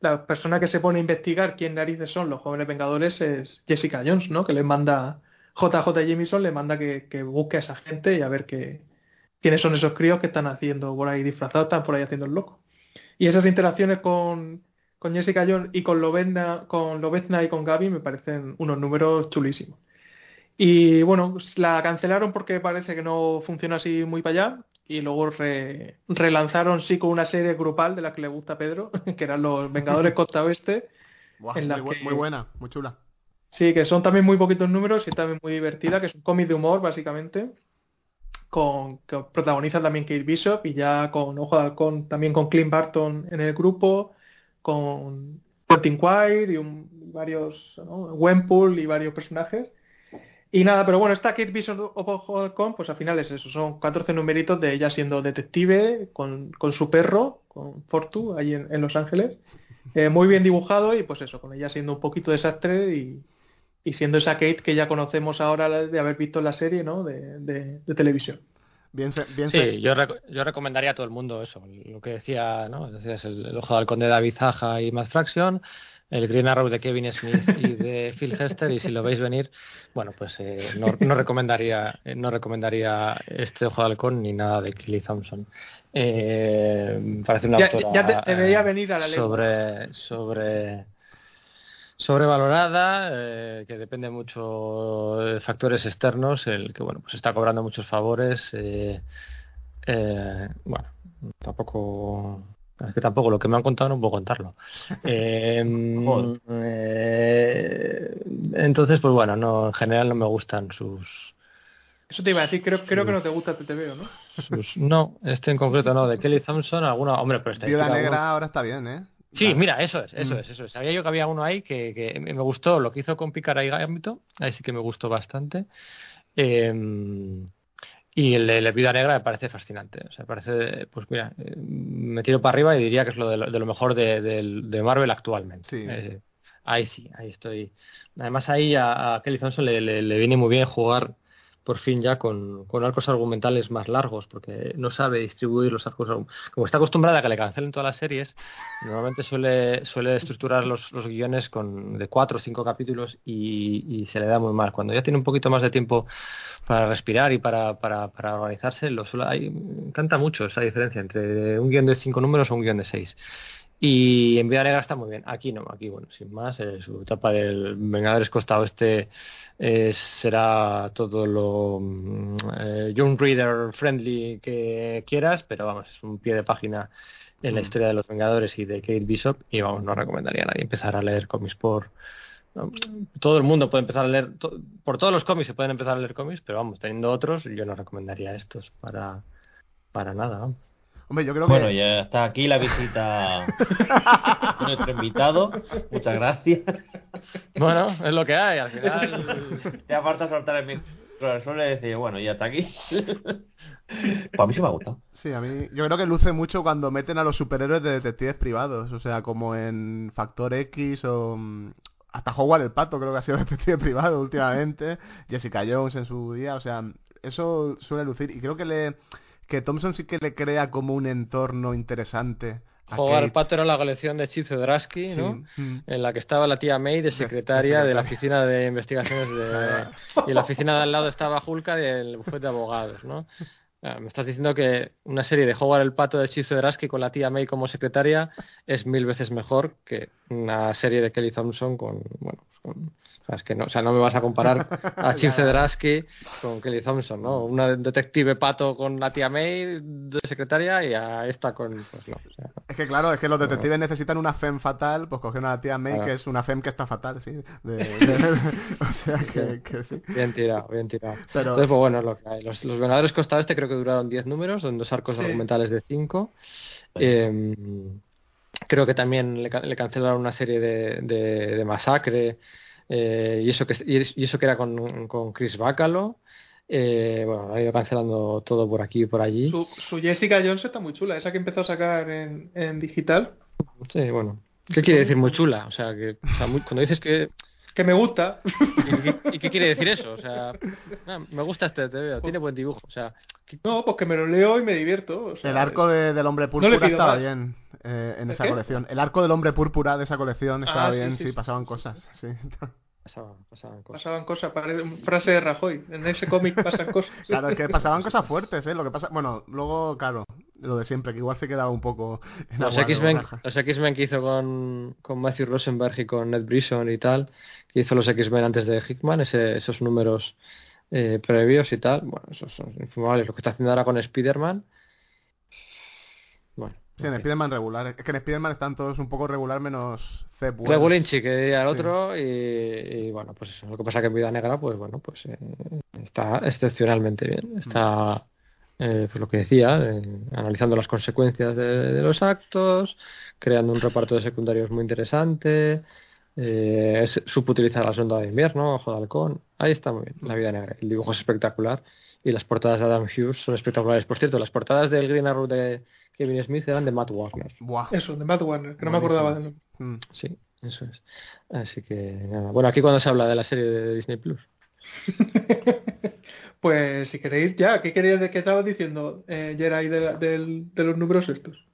la persona que se pone a investigar quién narices son los Jóvenes Vengadores es Jessica Jones, ¿no? Que le manda, JJ Jameson le manda que, busque a esa gente y a ver qué, quiénes son esos críos que están haciendo por ahí disfrazados, están por ahí haciendo el loco. Y esas interacciones con, con Jessica Jones y con Lobezna, con Lobezna y con Gaby me parecen unos números chulísimos. Y bueno, la cancelaron porque parece que no funciona así muy para allá. Y luego relanzaron sí con una serie grupal de la que le gusta a Pedro, que eran los Vengadores Costa Oeste. muy, buena, muy chula. Sí, que son también muy poquitos números y también muy divertida, que es un cómic de humor, básicamente. Con, que protagoniza también Kate Bishop y ya con Ojo de Halcón, también con Clint Barton en el grupo, con Martin Quire y varios, ¿no? Wenpool y varios personajes. Y nada, pero bueno, esta Kate Bishop of Con, pues al final es eso, son 14 numeritos de ella siendo detective con, con su perro, con Fortu, ahí en, Los Ángeles. Eh, muy bien dibujado y pues eso, con ella siendo un poquito desastre y, y, siendo esa Kate que ya conocemos ahora de haber visto la serie, ¿no? De, de, televisión. Bien, bien sí, yo, yo recomendaría a todo el mundo eso, lo que decía, ¿no? Decías el, el ojo del conde David Zaja y Matt Fraction, el Green Arrow de Kevin Smith y de Phil Hester y si lo veis venir bueno pues eh, no, recomendaría eh, no recomendaría este ojo de halcón ni nada de Kelly Thompson. Eh, parece una autora ya debería venir a la sobre sobre sobrevalorada que depende mucho de factores externos el que bueno pues está cobrando muchos favores bueno tampoco es que tampoco lo que me han contado no puedo contarlo. Em, eh, entonces, pues bueno, no, en general no me gustan sus. Eso te iba a decir, creo, creo que no te gusta TTV, ¿no? no, este en concreto no, de Kelly Thompson, alguna. Hombre, pero está Viuda Negra ahora está bien, ¿eh? Sí, mira, eso es, eso mm. es, eso es. Sabía yo que había uno ahí que, que me gustó lo que hizo con Picara y Gambito, ahí sí que me gustó bastante. Eh, y el de Vida Negra me parece fascinante. O sea, parece, pues mira, eh, me tiro para arriba y diría que es lo de lo, mejor de, Marvel actualmente. Sí. Eh, ahí sí, ahí estoy. Además ahí a, Kelly Thompson le, le, viene muy bien jugar por fin ya con, arcos argumentales más largos, porque no sabe distribuir los arcos. Como está acostumbrada a que le cancelen todas las series, normalmente suele, suele estructurar los, los guiones con de cuatro o cinco capítulos y, se le da muy mal. Cuando ya tiene un poquito más de tiempo para respirar y para, para, para organizarse, lo suele, hay, encanta mucho esa diferencia entre un guion de cinco números o un guion de seis. Y en Vida Negra está muy bien. Aquí no, aquí, bueno, sin más, eh, su etapa del Vengadores Costa Oeste eh, será todo lo mm, eh, Young Reader friendly que quieras, pero vamos, es un pie de página en la mm. historia de los Vengadores y de Kate Bishop. Y vamos, no recomendaría a nadie empezar a leer cómics por. Todo el mundo puede empezar a leer, por todos los cómics se pueden empezar a leer cómics, pero vamos, teniendo otros, yo no recomendaría estos para, para nada. Vamos. Hombre, yo creo bueno, ya está aquí la visita de nuestro invitado. Muchas gracias. Bueno, es lo que hay, al final. Te aparta soltar el micro suele decir, bueno, ya está aquí. Pues a mí sí me ha gustado. Sí, a mí. Yo creo que luce mucho cuando meten a los superhéroes de detectives privados. O sea, como en Factor X o. Mm, hasta Howard el Pato creo que ha sido detective privado últimamente. Jessica Jones en su día. O sea, eso suele lucir. Y creo que le que Thompson sí que le crea como un entorno interesante. Jugar Pato era la colección de Chizo Drasky, ¿no? Mm. En la que estaba la tía May de secretaria de, la oficina de investigaciones de... y la oficina de al lado estaba Julka del bufete de abogados, ¿no? Ah, me estás diciendo que una serie de Howard el Pato de Chizo Drasky con la tía May como secretaria es mil veces mejor que una serie de Kelly Thompson con, bueno, con es que no, o sea, no me vas a comparar a Chip Zdarsky con Kelly Thompson, ¿no? Una detective pato con la tía May de secretaria y a esta con... Pues, no, es que claro, es que los detectives necesitan una fem fatal, pues cogen a la tía May que es una fem que está fatal, sí. o sea, que, sí. Bien tirado, bien tirado. Entonces, pues bueno, lo que hay. Los, los Vengadores Costa Este creo que duraron 10 números, son dos arcos argumentales de 5. Em, creo que también le, cancelaron una serie de, de, de masacre eh, y, eso que, y eso que era con, con Chris Bacalo. Eh, bueno, ha ido cancelando todo por aquí y por allí. Su, Jessica Jones está muy chula, esa que empezó a sacar en, en digital. Sí, bueno. ¿Qué quiere decir muy chula? O sea, que cuando dices que que me gusta. ¿Y, qué quiere decir eso? O sea, me gusta este TV, tiene buen dibujo. O sea, no, pues que me lo leo y me divierto. el arco del hombre púrpura estaba bien eh, en esa colección. El arco del hombre púrpura de esa colección estaba ah, bien, sí, pasaban cosas. Sí. Pasaban, pasaban cosas. Pasaban cosas, frase de Rajoy. En ese cómic pasan cosas. Claro, es que pasaban cosas fuertes, ¿eh? Lo que pasa, bueno, luego, claro, lo de siempre, que igual se quedaba un poco en los X-Men los X-Men que hizo con, con Matthew Rosenberg y con Ned Brisson y tal, que hizo los X-Men antes de Hickman, ese, esos números eh, previos y tal, bueno, esos son infumables. Lo que está haciendo ahora con Spider-Man. Sí, en Spider-Man regular. Es que en Spider-Man están todos un poco regular menos C. Regulinchi, que diría el otro, y, bueno, pues eso. Lo que pasa que en Vida Negra, pues bueno, pues eh, está excepcionalmente bien. Está eh, pues lo que decía, eh, analizando las consecuencias de, los actos, creando un reparto de secundarios muy interesante, eh, supo utilizar la sonda de invierno, ojo de halcón, ahí está muy bien, la vida negra, el dibujo es espectacular y las portadas de Adam Hughes son espectaculares. Por cierto, las portadas del Green Arrow de Kevin Smith eran de Matt Warner. Eso, de Matt Warner, que no me acordaba de eso. Mm. Sí, eso es. Así que nada. Bueno, aquí cuando se habla de la serie de Disney Plus. Pues si queréis ya, ¿qué queréis de qué estabas diciendo, eh, Geray, de, los números estos?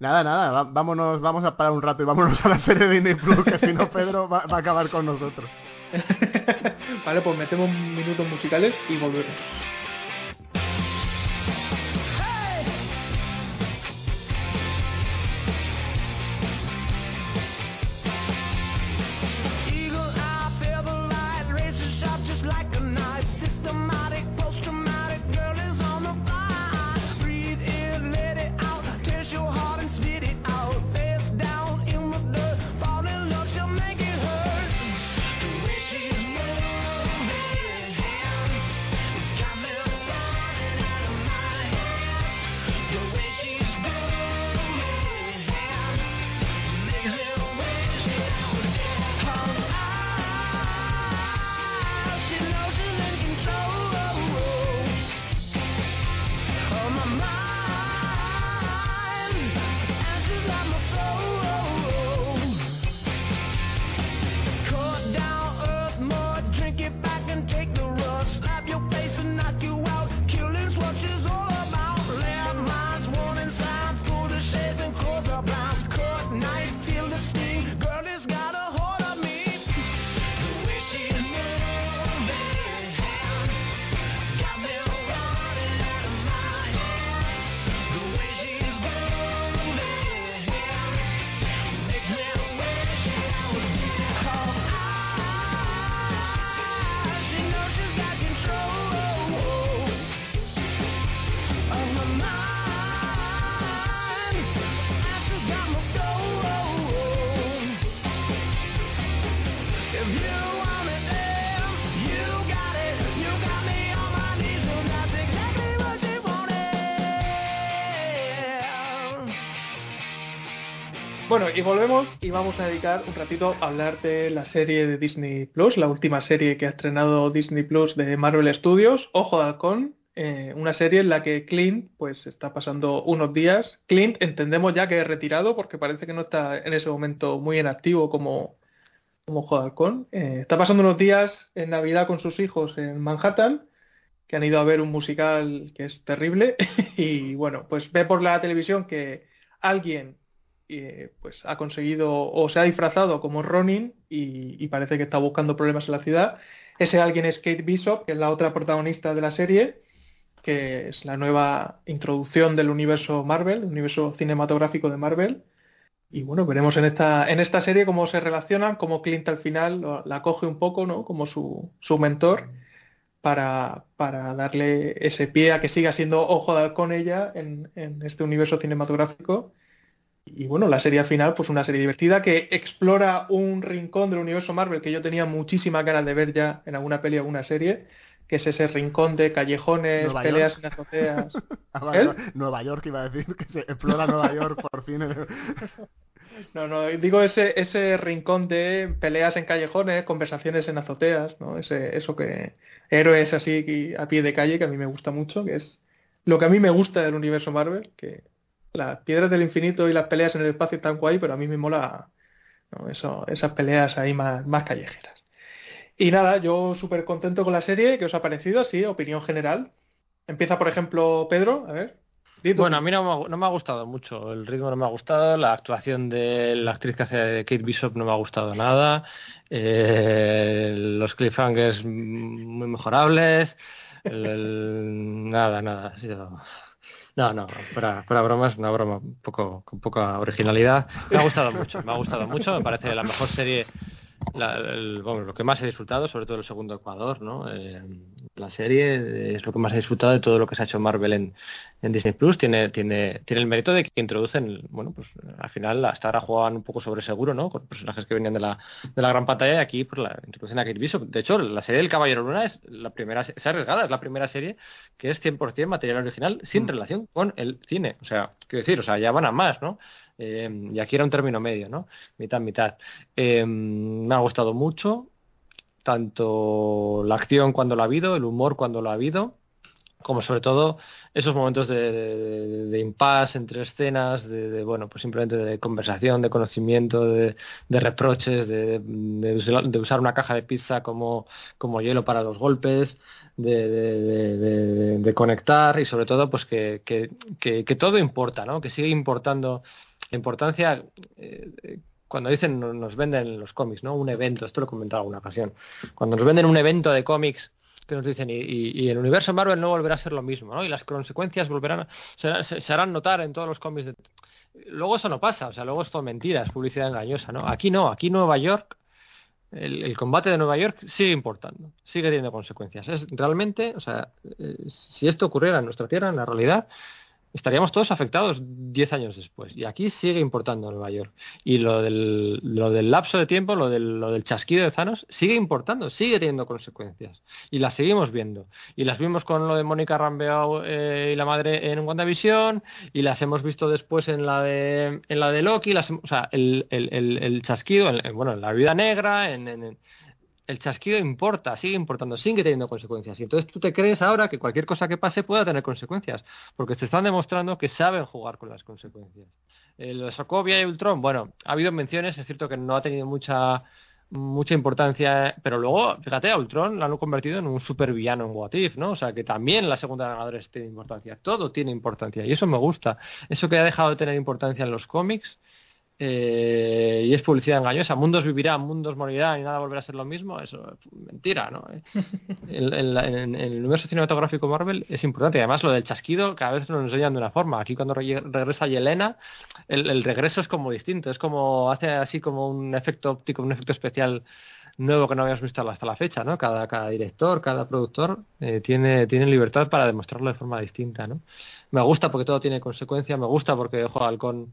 Nada, nada, vámonos, vamos a parar un rato y vámonos a la serie de Disney Plus, que si no Pedro va, va a acabar con nosotros. vale, pues metemos minutos musicales y volvemos. Bueno, y volvemos y vamos a dedicar un ratito a hablar de la serie de Disney Plus, la última serie que ha estrenado Disney Plus de Marvel Studios, Ojo de Halcón, eh, una serie en la que Clint pues está pasando unos días. Clint entendemos ya que es retirado porque parece que no está en ese momento muy en activo como, como Ojo de Halcón. Eh, está pasando unos días en Navidad con sus hijos en Manhattan que han ido a ver un musical que es terrible y bueno, pues ve por la televisión que alguien pues ha conseguido o se ha disfrazado como Ronin y, parece que está buscando problemas en la ciudad. Ese alguien es Kate Bishop, que es la otra protagonista de la serie, que es la nueva introducción del universo Marvel, el universo cinematográfico de Marvel. Y bueno, veremos en esta, en esta serie cómo se relacionan, cómo Clint al final la coge un poco, ¿no? Como su, su mentor para, para, darle ese pie a que siga siendo ojo con ella en, en este universo cinematográfico y bueno, la serie final, pues una serie divertida que explora un rincón del universo Marvel que yo tenía muchísimas ganas de ver ya en alguna peli o alguna serie, que es ese rincón de callejones, peleas en azoteas. Ah, Nueva York iba a decir, que se explora Nueva York por fin. No, no, digo ese, ese rincón de peleas en callejones, conversaciones en azoteas, ¿no? Ese, eso que héroes así a pie de calle que a mí me gusta mucho, que es lo que a mí me gusta del universo Marvel, que las piedras del infinito y las peleas en el espacio están guay, pero a mí me mola Eso, esas peleas ahí más, más callejeras. Y nada, yo súper contento con la serie. ¿Qué os ha parecido? Así, opinión general. Empieza, por ejemplo, Pedro. A ver. Bueno, a mí no me, ha gustado mucho. El ritmo no me ha gustado. La actuación de la actriz que hace Kate Bishop no me ha gustado nada. Eh, los cliffhangers muy mejorables. nada, nada. Ha sido No, no, para, para bromas, una broma poco, con poca originalidad. Me ha gustado mucho, me ha gustado mucho, me parece la mejor serie lo que más he disfrutado, sobre todo el segundo Ecuador, ¿no? Eh, la serie es lo que más he disfrutado de todo lo que se ha hecho Marvel en, Disney Plus. Tiene, tiene, tiene el mérito de que introducen, bueno, pues al final hasta ahora jugaban un poco sobre seguro, ¿no? Con personajes que venían de la, de la gran pantalla y aquí pues, la, introducen a Kate Bishop. De hecho, la serie del Caballero Luna es la primera, ha arriesgada, es la primera serie que es 100% material original sin mm. relación con el cine. O sea, quiero decir, o sea, ya van a más, ¿no? Eh, y aquí era un término medio, ¿no? Mitad, mitad. Eh, me ha gustado mucho, tanto la acción cuando lo ha habido, el humor cuando lo ha habido, como sobre todo esos momentos de, de, impasse entre escenas, de, bueno, pues simplemente de conversación, de conocimiento, de, reproches, de, usar una caja de pizza como, como hielo para los golpes, de, conectar y sobre todo pues que, que, que, todo importa, ¿no? Que sigue importando la importancia eh, cuando dicen nos venden los cómics, ¿no? Un evento, esto lo he comentado alguna ocasión. Cuando nos venden un evento de cómics que nos dicen y, el universo Marvel no volverá a ser lo mismo, ¿no? Y las consecuencias volverán se, harán notar en todos los cómics. Luego eso no pasa, o sea, luego es todo mentira, es publicidad engañosa, ¿no? Aquí no, aquí Nueva York, el, combate de Nueva York sigue importando, sigue teniendo consecuencias. Es realmente, o sea, eh, si esto ocurriera en nuestra tierra, en la realidad, estaríamos todos afectados 10 años después. Y aquí sigue importando Nueva York. Y lo del, lo del lapso de tiempo, lo del, lo del chasquido de Thanos, sigue importando, sigue teniendo consecuencias. Y las seguimos viendo. Y las vimos con lo de Mónica Rambeau eh, y la madre en WandaVision, y las hemos visto después en la de, en la de Loki, o sea, el, el, el, chasquido, bueno, en la vida negra, en, en el chasquido importa, sigue importando, sigue teniendo consecuencias. Y entonces tú te crees ahora que cualquier cosa que pase pueda tener consecuencias, porque te están demostrando que saben jugar con las consecuencias. Eh, lo de Sokovia y Ultron, bueno, ha habido menciones, es cierto que no ha tenido mucha mucha importancia, pero luego, fíjate, a Ultron lo han convertido en un supervillano en What If, ¿no? O sea, que también la segunda ganadora tiene importancia, todo tiene importancia, y eso me gusta. Eso que ha dejado de tener importancia en los cómics, eh, y es publicidad engañosa. Mundos vivirán, mundos morirán y nada volverá a ser lo mismo. Eso es mentira, ¿no? En, el universo cinematográfico Marvel es importante. además, lo del chasquido cada vez nos enseñan de una forma. Aquí, cuando regresa Yelena, el, regreso es como distinto. Es como hace así como un efecto óptico, un efecto especial nuevo que no habíamos visto hasta la fecha, ¿no? Cada, cada director, cada productor eh, tiene, tiene libertad para demostrarlo de forma distinta, ¿no? Me gusta porque todo tiene consecuencia, me gusta porque Ojo Halcón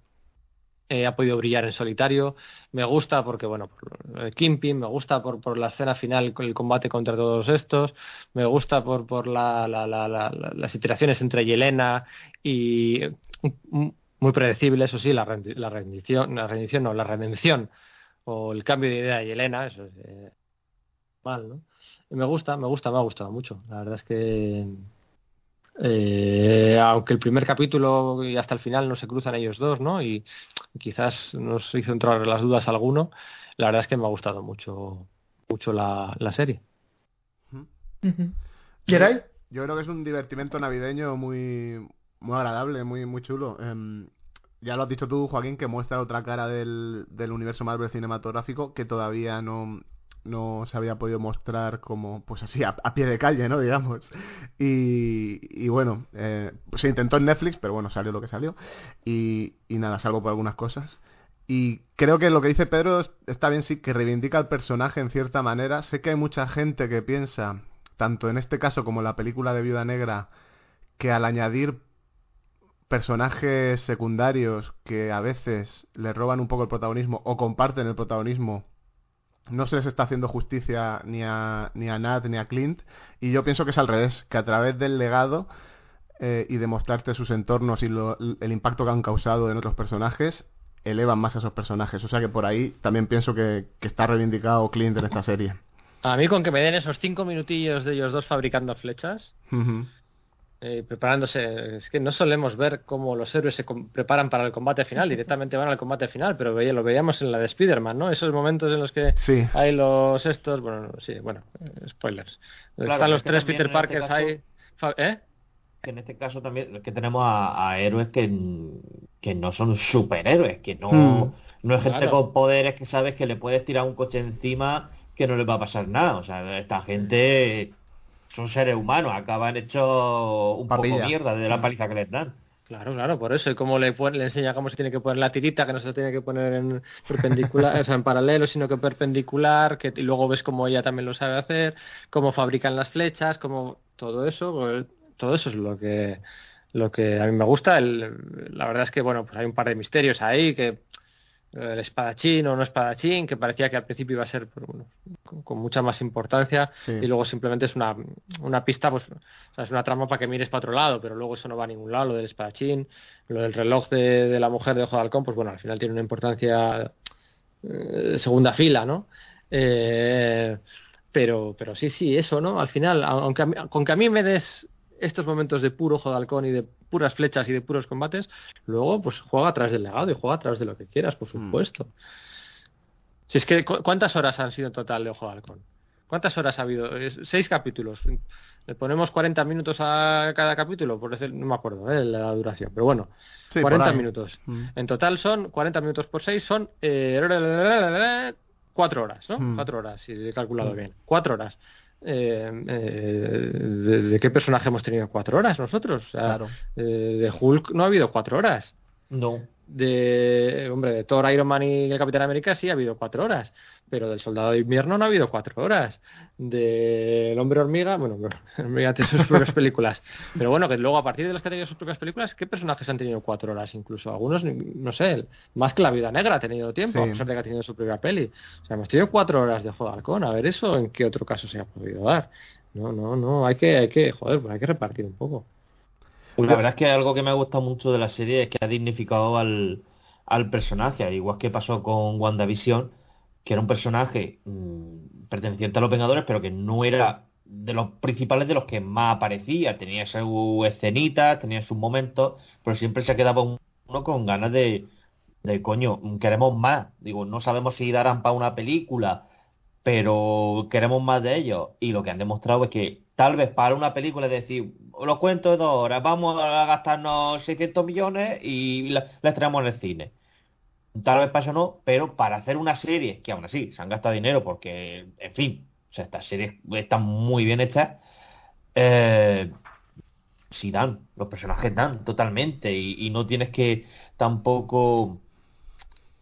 ha podido brillar en solitario. Me gusta porque, bueno, por el Kimping, me gusta por, la escena final, el combate contra todos estos, me gusta por, por la, la, la, las iteraciones entre Yelena y muy predecible, eso sí, la, la rendición, la rendición no, la redención o el cambio de idea de Yelena, eso es eh, mal, ¿no? me gusta, me gusta, me ha gustado mucho. La verdad es que eh, aunque el primer capítulo y hasta el final no se cruzan ellos dos, ¿no? Y quizás nos hizo entrar las dudas alguno. La verdad es que me ha gustado mucho, mucho la, serie. ¿Queréis? Yo creo que es un divertimento navideño muy, muy agradable, muy, muy chulo. Em, ya lo has dicho tú, Joaquín, que muestra otra cara del, del universo Marvel cinematográfico que todavía no, no se había podido mostrar como, pues así, a, pie de calle, ¿no? Digamos. Y, bueno, eh, se intentó en Netflix, pero bueno, salió lo que salió. Y, y nada, salvo por algunas cosas. Y creo que lo que dice Pedro está bien, sí, que reivindica al personaje en cierta manera. Sé que hay mucha gente que piensa, tanto en este caso como en la película de Viuda Negra, que al añadir personajes secundarios que a veces le roban un poco el protagonismo o comparten el protagonismo no se les está haciendo justicia ni a, ni a Nat ni a Clint. Y yo pienso que es al revés, que a través del legado eh, y de mostrarte sus entornos y el impacto que han causado en otros personajes, elevan más a esos personajes. O sea que por ahí también pienso que, está reivindicado Clint en esta serie. A mí con que me den esos cinco minutillos de ellos dos fabricando flechas, eh, preparándose. Es que no solemos ver cómo los héroes se preparan para el combate final, directamente van al combate final, pero veía, lo veíamos en la de Spider-Man, ¿no? Esos momentos en los que hay los estos, bueno, sí, bueno, spoilers. Están los tres Peter este Parkers ahí. ¿Eh? Que en este caso también que tenemos a, héroes que, que, no son superhéroes, que no, hmm. no es gente con poderes que sabes que le puedes tirar un coche encima que no les va a pasar nada. O sea, esta gente son seres humanos, acaban hecho un poco mierda de la paliza que les dan. Claro, claro, por eso. Y cómo le, le enseña cómo se tiene que poner la tirita, que no se tiene que poner en perpendicular, o sea, en paralelo, sino que perpendicular, que y luego ves cómo ella también lo sabe hacer, cómo fabrican las flechas, cómo todo eso, pues, todo eso es lo que lo que a mí me gusta. la verdad es que bueno, pues hay un par de misterios ahí que el espadachín o no espadachín, que parecía que al principio iba a ser pues, con, mucha más importancia y luego simplemente es una, una pista, pues es una trama para que mires para otro lado, pero luego eso no va a ningún lado, lo del espadachín, lo del reloj de, la mujer de Ojo de Halcón, pues bueno, al final tiene una importancia de eh, segunda fila, ¿no? Eh, pero, pero sí, sí, eso, ¿no? Al final, aunque con que a mí me des estos momentos de puro ojo de halcón y de puras flechas y de puros combates, luego pues juega a través del legado y juega a través de lo que quieras, por hmm. supuesto. Si es que, ¿cuántas horas han sido en total de Ojo de Halcón? ¿Cuántas horas ha habido? Seis capítulos. Le ponemos 40 minutos a cada capítulo, por decir, no me acuerdo ¿eh? la duración, pero bueno, 40 minutos. Hmm. En total son 40 minutos por 6, son eh, 4 horas, ¿no? Hmm. Cuatro horas, si he calculado bien. 4 horas. Eh, eh, de, qué personaje hemos tenido cuatro horas nosotros? claro. Eh, de Hulk no ha habido cuatro horas. No de hombre de Thor, Iron Man y el Capitán América sí ha habido cuatro horas, pero del Soldado de Invierno no ha habido cuatro horas. Del Hombre Hormiga, bueno, hormiga tiene sus propias películas, pero bueno, que luego a partir de los que ha tenido sus propias películas, ¿qué personajes han tenido cuatro horas? Incluso algunos, no sé, más que la Vida Negra ha tenido tiempo, a pesar de que ha tenido su propia peli. O sea, hemos tenido cuatro horas de Juego de Halcón, a ver eso en qué otro caso se ha podido dar. No, no, no, hay que, hay que, joder, pues hay que repartir un poco. La verdad es que algo que me ha gustado mucho de la serie es que ha dignificado al, personaje, igual que pasó con WandaVision, que era un personaje mm, perteneciente a los Vengadores, pero que no era de los principales de los que más aparecía. Tenía su escenita, tenía sus momentos, pero siempre se quedaba uno con ganas de, de coño, queremos más. Digo, no sabemos si darán para una película, pero queremos más de ellos. Y lo que han demostrado es que tal vez para una película es decir, lo cuento de dos horas, vamos a gastarnos 600 millones y la, la en el cine. Tal vez para eso no, pero para hacer una serie, que aún así se han gastado dinero porque, en fin, o sea, estas series están muy bien hechas, eh, sí dan, los personajes dan totalmente y, no tienes que tampoco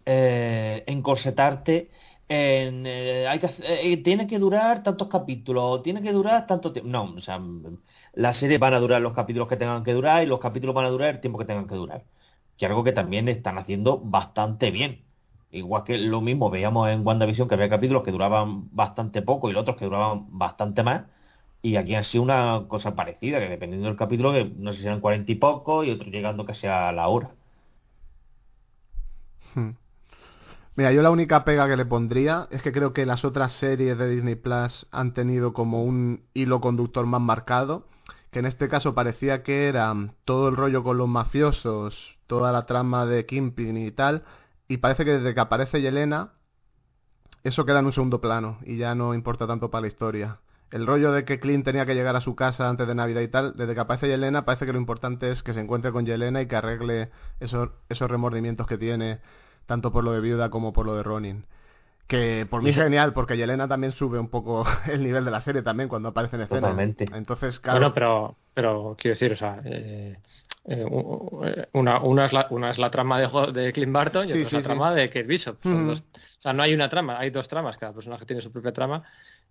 eh, encorsetarte eh, que, eh, tiene que durar tantos capítulos, tiene que durar tanto tiempo. No, o sea, las series van a durar los capítulos que tengan que durar y los capítulos van a durar el tiempo que tengan que durar. Que algo que también están haciendo bastante bien. Igual que lo mismo veíamos en WandaVision que había capítulos que duraban bastante poco y los otros que duraban bastante más. Y aquí ha sido una cosa parecida, que dependiendo del capítulo, que no sé si eran cuarenta y poco y otros llegando casi a la hora. Hmm. Mira, yo la única pega que le pondría es que creo que las otras series de Disney Plus han tenido como un hilo conductor más marcado, que en este caso parecía que era todo el rollo con los mafiosos, toda la trama de Kimping y tal, y parece que desde que aparece Yelena, eso queda en un segundo plano y ya no importa tanto para la historia. El rollo de que Clint tenía que llegar a su casa antes de Navidad y tal, desde que aparece Yelena parece que lo importante es que se encuentre con Yelena y que arregle esos, esos remordimientos que tiene tanto por lo de Viuda como por lo de Ronin. Que por mí es genial, porque Yelena también sube un poco el nivel de la serie también cuando aparece en escena. Totalmente. Entonces, claro... Bueno, pero, pero quiero decir, o sea, eh, eh, una, una, es la, una es la trama de, de Clint Barton y otra es la trama de Kate Bishop. o sea, no hay una trama, hay dos tramas, cada personaje tiene su propia trama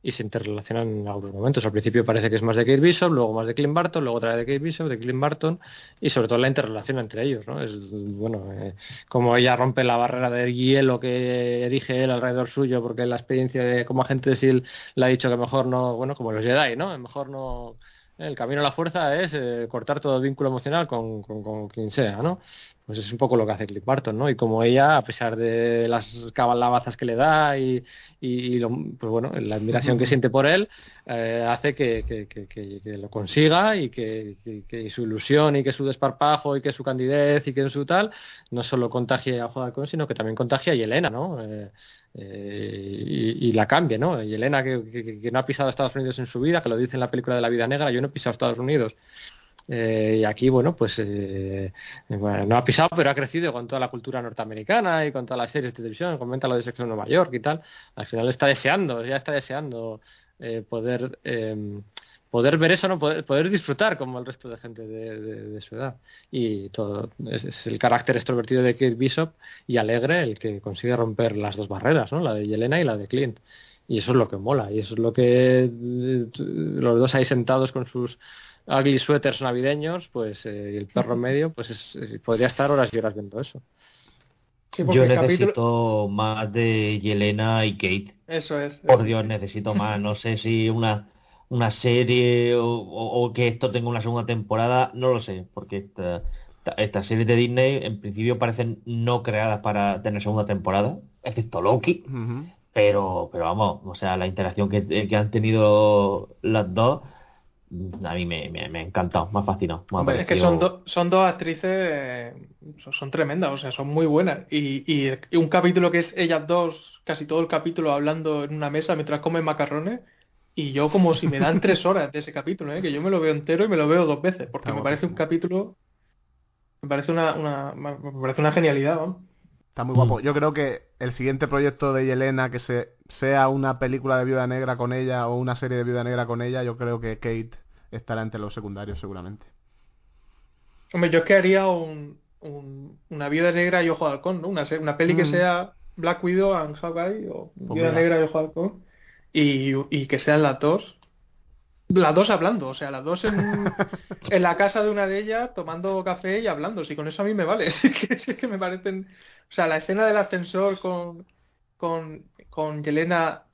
y se interrelacionan en algunos momentos. Al principio parece que es más de Kate Bishop, luego más de Clint Barton, luego otra vez de Kate Bishop, de Clint Barton y sobre todo la interrelación entre ellos, ¿no? Es bueno, eh, como ella rompe la barrera del hielo que erige él alrededor suyo porque la experiencia de como agente de SEAL le ha dicho que mejor no, bueno, como los Jedi, ¿no? Mejor no el camino a la fuerza es eh, cortar todo vínculo emocional con, con, con, quien sea, ¿no? Pues es un poco lo que hace Clint Barton, ¿no? Y como ella, a pesar de las cabalabazas que le da y, y pues bueno, la admiración que siente por él, eh, hace que, que, que, lo consiga y que, su ilusión y que su desparpajo y que su candidez y que su tal, no solo contagie a Juan sino que también contagie a Yelena, ¿no? Eh, eh, y, la cambie, ¿no? Y Yelena, que, no ha pisado Estados Unidos en su vida, que lo dice en la película de la vida negra, yo no he pisado Estados Unidos eh, y aquí, bueno, pues eh, no ha pisado, pero ha crecido con toda la cultura norteamericana y con todas las series de televisión, comenta lo de Sexo en Nueva York y tal. Al final está deseando, ya está deseando eh, poder poder ver eso, no poder, poder disfrutar como el resto de gente de, su edad. Y todo es, el carácter extrovertido de Kate Bishop y alegre el que consigue romper las dos barreras, ¿no? la de Yelena y la de Clint. Y eso es lo que mola, y eso es lo que eh, los dos ahí sentados con sus ugly sweaters navideños, pues eh, y el perro en medio, pues podría estar horas y horas viendo eso. Yo necesito más de Yelena y Kate. Eso es. Por Dios, necesito más. No sé si una, una serie o, que esto tenga una segunda temporada, no lo sé, porque esta, estas series de Disney en principio parecen no creadas para tener segunda temporada, excepto Loki. Pero, pero vamos, o sea, la interacción que, que han tenido las dos a mí me, me, me ha encantado, me ha fascinado. es que son, son dos actrices, son, tremendas, o sea, son muy buenas. Y, y, un capítulo que es ellas dos, casi todo el capítulo hablando en una mesa mientras comen macarrones, y yo como si me dan tres horas de ese capítulo, ¿eh? que yo me lo veo entero y me lo veo dos veces, porque me parece un capítulo, me parece una, una, me parece una genialidad, Está muy guapo. Mm. Yo creo que el siguiente proyecto de Yelena, que se, sea una película de Viuda Negra con ella o una serie de Viuda Negra con ella, yo creo que Kate estará entre los secundarios seguramente. Hombre, yo es que haría un, una Viuda Negra y Ojo de Halcón, ¿no? Una, una peli que mm. sea Black Widow and Hawkeye o pues Viuda Negra y Ojo de Halcón y, y que sean las dos las dos hablando, o sea, las dos en, en, la casa de una de ellas tomando café y hablando. Si con eso a mí me vale, si es que, que me parecen o sea, la escena del ascensor con, con, con Yelena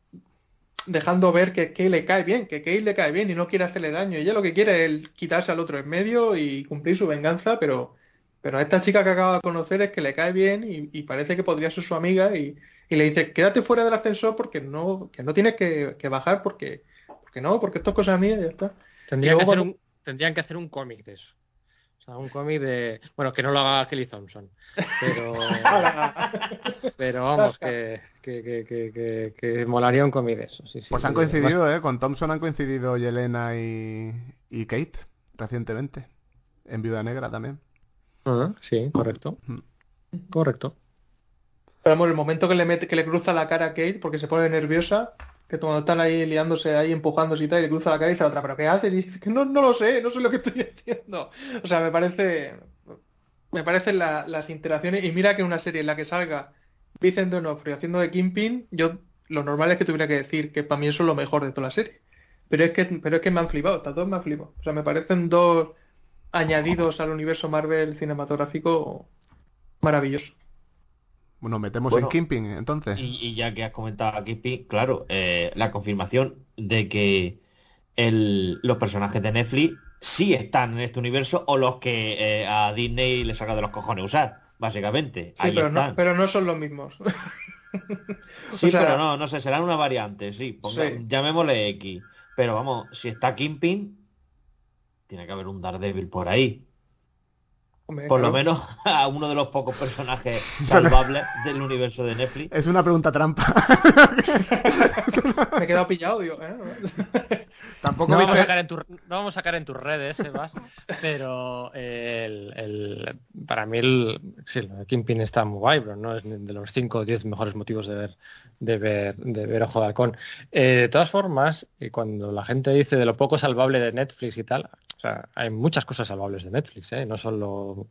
dejando ver que Kay le cae bien, que Kay le cae bien y no quiere hacerle daño. Ella lo que quiere es quitarse al otro en medio y cumplir su venganza, pero, pero a esta chica que acaba de conocer es que le cae bien y, parece que podría ser su amiga y, y, le dice, quédate fuera del ascensor porque no, que no tienes que, que bajar porque, porque no, porque esto es cosa mía y ya está. Tendrían, que, hacer un, tendrían que hacer un cómic de eso. O sea, un cómic de. Bueno, que no lo haga Kelly Thompson. Pero. pero vamos, que, que, que, que, molaría un cómic de eso. Sí, sí, pues han coincidido, ¿eh? Con Thompson han coincidido Yelena y, y Kate recientemente. En Viuda Negra también. Ah, sí, correcto. Correcto. Pero vamos, el momento que le mete, que le cruza la cara a Kate porque se pone nerviosa, que cuando están ahí liándose ahí, empujándose y tal, y cruza la dice a la otra, ¿pero qué hace? Y dice que no, no lo sé, no sé lo que estoy haciendo. O sea, me parece. Me parecen las interacciones. Y mira que una serie en la que salga Vicente Onofrio haciendo de Kingpin, yo lo normal es que tuviera que decir que para mí eso es lo mejor de toda la serie. Pero es que, pero es que me han flipado, estas dos me han flipado. O sea, me parecen dos añadidos al universo Marvel cinematográfico maravilloso. Bueno, metemos en Kimping entonces. Y, ya que has comentado a Kimping, claro, eh, la confirmación de que el, los personajes de Netflix sí están en este universo o los que eh, a Disney le saca de los cojones usar, básicamente. Sí, pero, No, pero no son los mismos. sí, pero no, no sé, serán una variante, sí, llamémosle X. Pero vamos, si está Kimping, tiene que haber un Daredevil por ahí. Por lo menos a uno de los pocos personajes salvables del universo de Netflix. Es una pregunta trampa. Me he quedado pillado, digo. ¿eh? Tampoco no, vamos a sacar en tu, no vamos a sacar en tus redes, Sebas, pero el, el, para mí el, sí, el Kingpin está muy guay, pero no es de los 5 o 10 mejores motivos de ver de ver, de ver Ojo de Halcón. Eh, de todas formas, cuando la gente dice de lo poco salvable de Netflix y tal, o sea, hay muchas cosas salvables de Netflix, ¿eh? no solo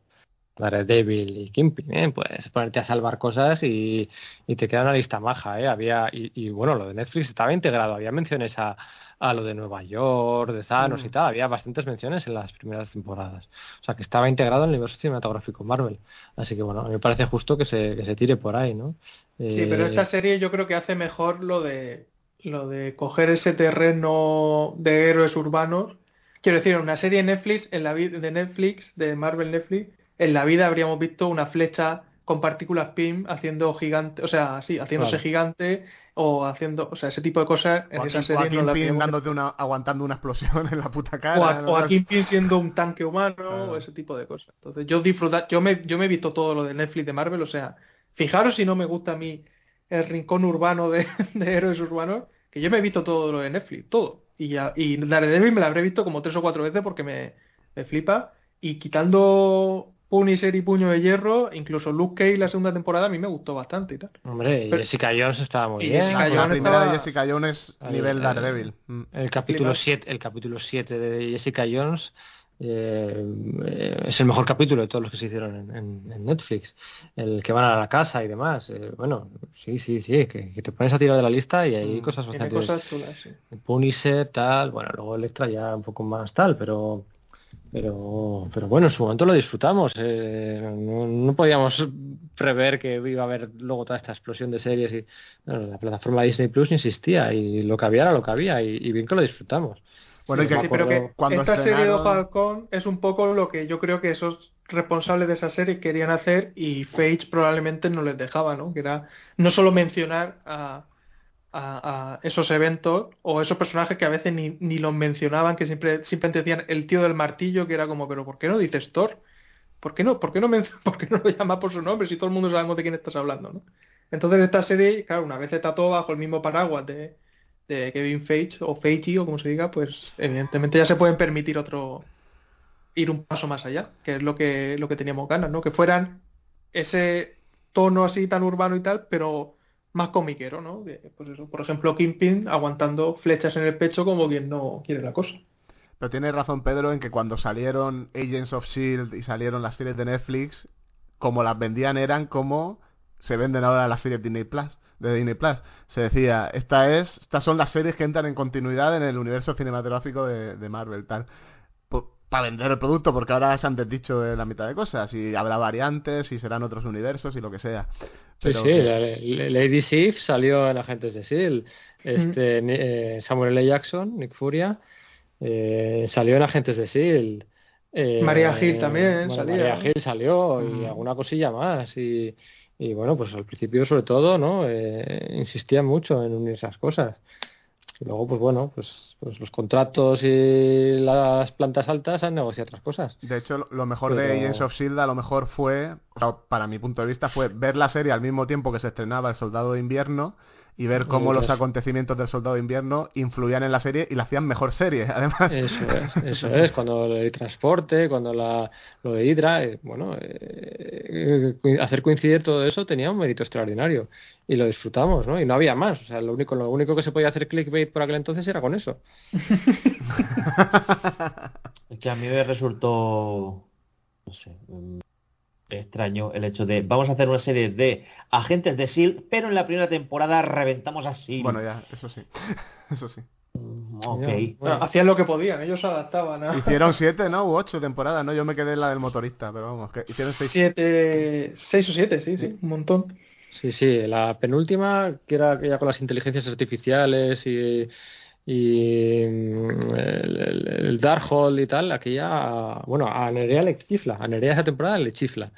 Daredevil y Kingpin, ¿eh? puedes ponerte a salvar cosas y, y, te queda una lista maja, ¿eh? Había, y, y, bueno, lo de Netflix estaba integrado, había menciones a, a lo de Nueva York, de Thanos y mm. tal, había bastantes menciones en las primeras temporadas. O sea, que estaba integrado en el universo cinematográfico Marvel. Así que bueno, a mí me parece justo que se, que se tire por ahí, ¿no? Sí, pero esta eh, serie yo creo que hace mejor lo de lo de coger ese terreno de héroes urbanos. Quiero decir, una serie de Netflix, en la de Netflix, de Marvel Netflix, en la vida habríamos visto una flecha con partículas PIM haciendo gigante, o sea, sí, haciéndose gigante o haciendo, o sea, ese tipo de cosas en esa serie no dándote una, aguantando una explosión en la puta cara. O a, Kingpin siendo un tanque humano o ese tipo de cosas. Entonces, yo disfrutar, yo me, yo me he visto todo lo de Netflix de Marvel, o sea, fijaros si no me gusta a mí el rincón urbano de, de héroes urbanos, que yo me he visto todo lo de Netflix, todo. Y, ya, y Daredevil me la habré visto como tres o cuatro veces porque me, me flipa. Y quitando Punisher y Puño de Hierro, incluso Luke Cage la segunda temporada a mí me gustó bastante y tal. Hombre, Pero- Jessica Jones estaba muy Y bien. Jessica la Jones primera estaba- de Jessica Jones El- nivel el- Daredevil. El capítulo Climax. 7, el capítulo 7 de Jessica Jones eh, eh, es el mejor capítulo de todos los que se hicieron en, en- en Netflix. El que van a la casa y demás. Eh, bueno, sí, sí, sí, que, que te pones a tirar de la lista y hay Mm, cosas bastante... cosas chulas, sí. Punisher, tal, bueno, luego Electra ya un poco más tal, pero pero pero bueno, en su momento lo disfrutamos. eh, no, no podíamos prever que iba a haber luego toda esta explosión de series y bueno, la plataforma Disney Plus insistía y lo que había era lo que había y, y bien que lo disfrutamos. Bueno, y Sí, que sí, pero que cuando esta serie de Falcon es un poco lo que yo creo que esos responsables de esa serie querían hacer y Feige probablemente no les dejaba, ¿no? Que era no solo mencionar a, a- esos eventos o esos personajes que a veces ni, ni los mencionaban, que siempre simplemente decían el tío del martillo, que era como, pero ¿por qué no dices Thor? ¿Por qué no? ¿Por qué no, menc- ¿Por qué no lo llamas por su nombre si todo el mundo sabemos de quién estás hablando, ¿no? Entonces esta serie, claro, una vez está todo bajo el mismo paraguas de, de Kevin Feige o Feige o como se diga, pues evidentemente ya se pueden permitir otro ir un paso más allá, que es lo que lo que teníamos ganas, ¿no? Que fueran ese tono así tan urbano y tal, pero más comiquero, ¿no? Que, pues eso, por ejemplo, Kingpin aguantando flechas en el pecho como quien no quiere la cosa. Pero tiene razón Pedro en que cuando salieron Agents of Shield y salieron las series de Netflix, como las vendían eran como se venden ahora las series Disney Plus, de Disney Plus. Se decía, esta es, estas son las series que entran en continuidad en el universo cinematográfico de, de Marvel, tal. Para vender el producto, porque ahora se han desdicho de la mitad de cosas, y habrá variantes, y serán otros universos, y lo que sea. Sí, Pero sí, que- Lady Sif salió en Agentes de S.H.I.E.L.D. Este, ni- eh, Samuel L. Jackson, Nick Furia, eh, salió en Agentes de S.H.I.E.L.D. Eh, María Gil también bueno, salía, María. Gil salió y Mm. alguna cosilla más. Y, y bueno, pues al principio sobre todo, ¿no? Eh, insistían mucho en unir esas cosas. Y luego, pues bueno, pues, pues los contratos y las plantas altas han negociado otras cosas. De hecho, lo- mejor de Agents of Shield a lo mejor fue, para mi punto de vista, fue ver la serie al mismo tiempo que se estrenaba El Soldado de Invierno y ver cómo Y los ver- acontecimientos del Soldado de Invierno influían en la serie y la hacían mejor serie, además. Eso es, eso es, cuando el transporte, cuando la, lo de Hydra, eh, bueno, eh, eh, hacer coincidir todo eso tenía un mérito extraordinario y lo disfrutamos, ¿no? Y no había más, o sea, lo único, lo único que se podía hacer clickbait por aquel entonces era con eso. Es que a mí me resultó, no sé, extraño el hecho de vamos a hacer una serie de agentes de S.H.I.E.L.D., pero en la primera temporada reventamos a S.H.I.E.L.D. Bueno, ya, eso sí. Eso sí. Mm, ok. Ya, bueno. Hacían lo que podían, ellos se adaptaban a Hicieron siete, ¿no? U ocho temporadas, ¿no? Yo me quedé en la del motorista, pero vamos, que hicieron seis. siete, seis o siete, sí, sí, un montón. Sí, sí, la penúltima, que era ya con las inteligencias artificiales y, y mm, el, el, el Darkhold y tal, aquella, bueno, a Nerea le chifla, a Nerea esa temporada le chifla.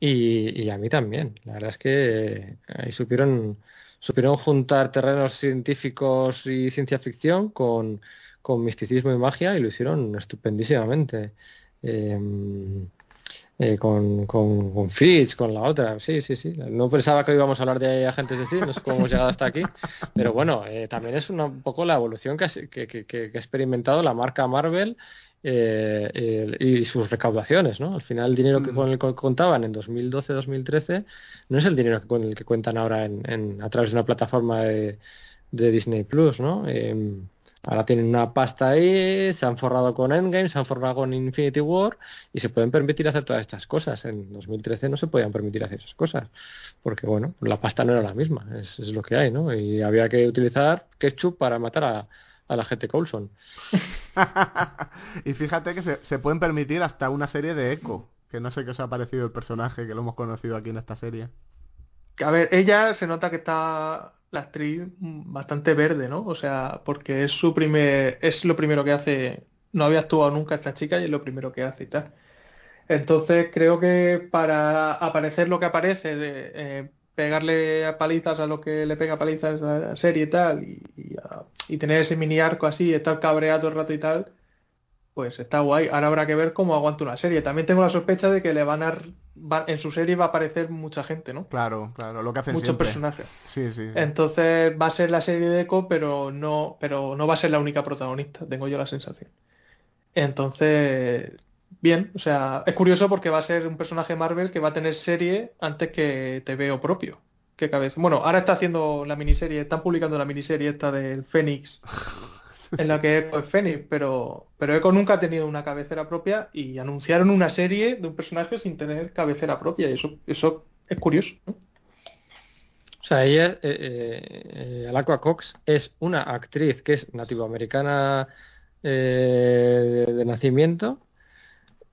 Y, y a mí también. La verdad es que ahí supieron, supieron juntar terrenos científicos y ciencia ficción con, con misticismo y magia y lo hicieron estupendísimamente. Eh, eh, con, con, con Fitch, con la otra. Sí, sí, sí. No pensaba que íbamos a hablar de agentes de sí, no sé cómo hemos llegado hasta aquí. Pero bueno, eh, también es una, un poco la evolución que, que, que- que- ha experimentado la marca Marvel eh, eh, y sus recaudaciones, ¿no? Al final el dinero que Mm. con el que contaban en 2012-2013 no es el dinero que con el que cuentan ahora en, en- a través de una plataforma de, de Disney Plus, ¿no? Eh, ahora tienen una pasta ahí, se han forrado con Endgame, se han forrado con Infinity War y se pueden permitir hacer todas estas cosas. En 2013 no se podían permitir hacer esas cosas porque, bueno, la pasta no era la misma, es, lo que hay, ¿no? Y había que utilizar ketchup para matar a, a la gente Coulson. y fíjate que se, se pueden permitir hasta una serie de Echo, que no sé qué os ha parecido el personaje, que lo hemos conocido aquí en esta serie. A ver, ella se nota que está la actriz bastante verde, ¿no? O sea, porque es su primer, es lo primero que hace, no había actuado nunca esta chica y es lo primero que hace y tal. Entonces creo que para aparecer lo que aparece, de eh, pegarle a palizas a lo que le pega palizas a la serie y tal, y, y, a- y tener ese mini arco así, estar cabreado el rato y tal, pues está guay. Ahora habrá que ver cómo aguanta una serie. También tengo la sospecha de que le van a, va- en su serie va a aparecer mucha gente, ¿no? Claro, claro, lo que hacen Muchos siempre. personajes. Sí, sí, sí. Entonces va a ser la serie de Echo, pero no, pero no va a ser la única protagonista, tengo yo la sensación. Entonces, bien, o sea, es curioso porque va a ser un personaje Marvel que va a tener serie antes que te veo propio. Qué cabeza. Bueno, ahora está haciendo la miniserie, están publicando la miniserie esta del Fénix, en la que Echo es Fénix, pero, pero Echo nunca ha tenido una cabecera propia y anunciaron una serie de un personaje sin tener cabecera propia y eso, eso es curioso. ¿no? O sea, ella, eh, eh, Alacua Cox, es una actriz que es nativoamericana eh, de nacimiento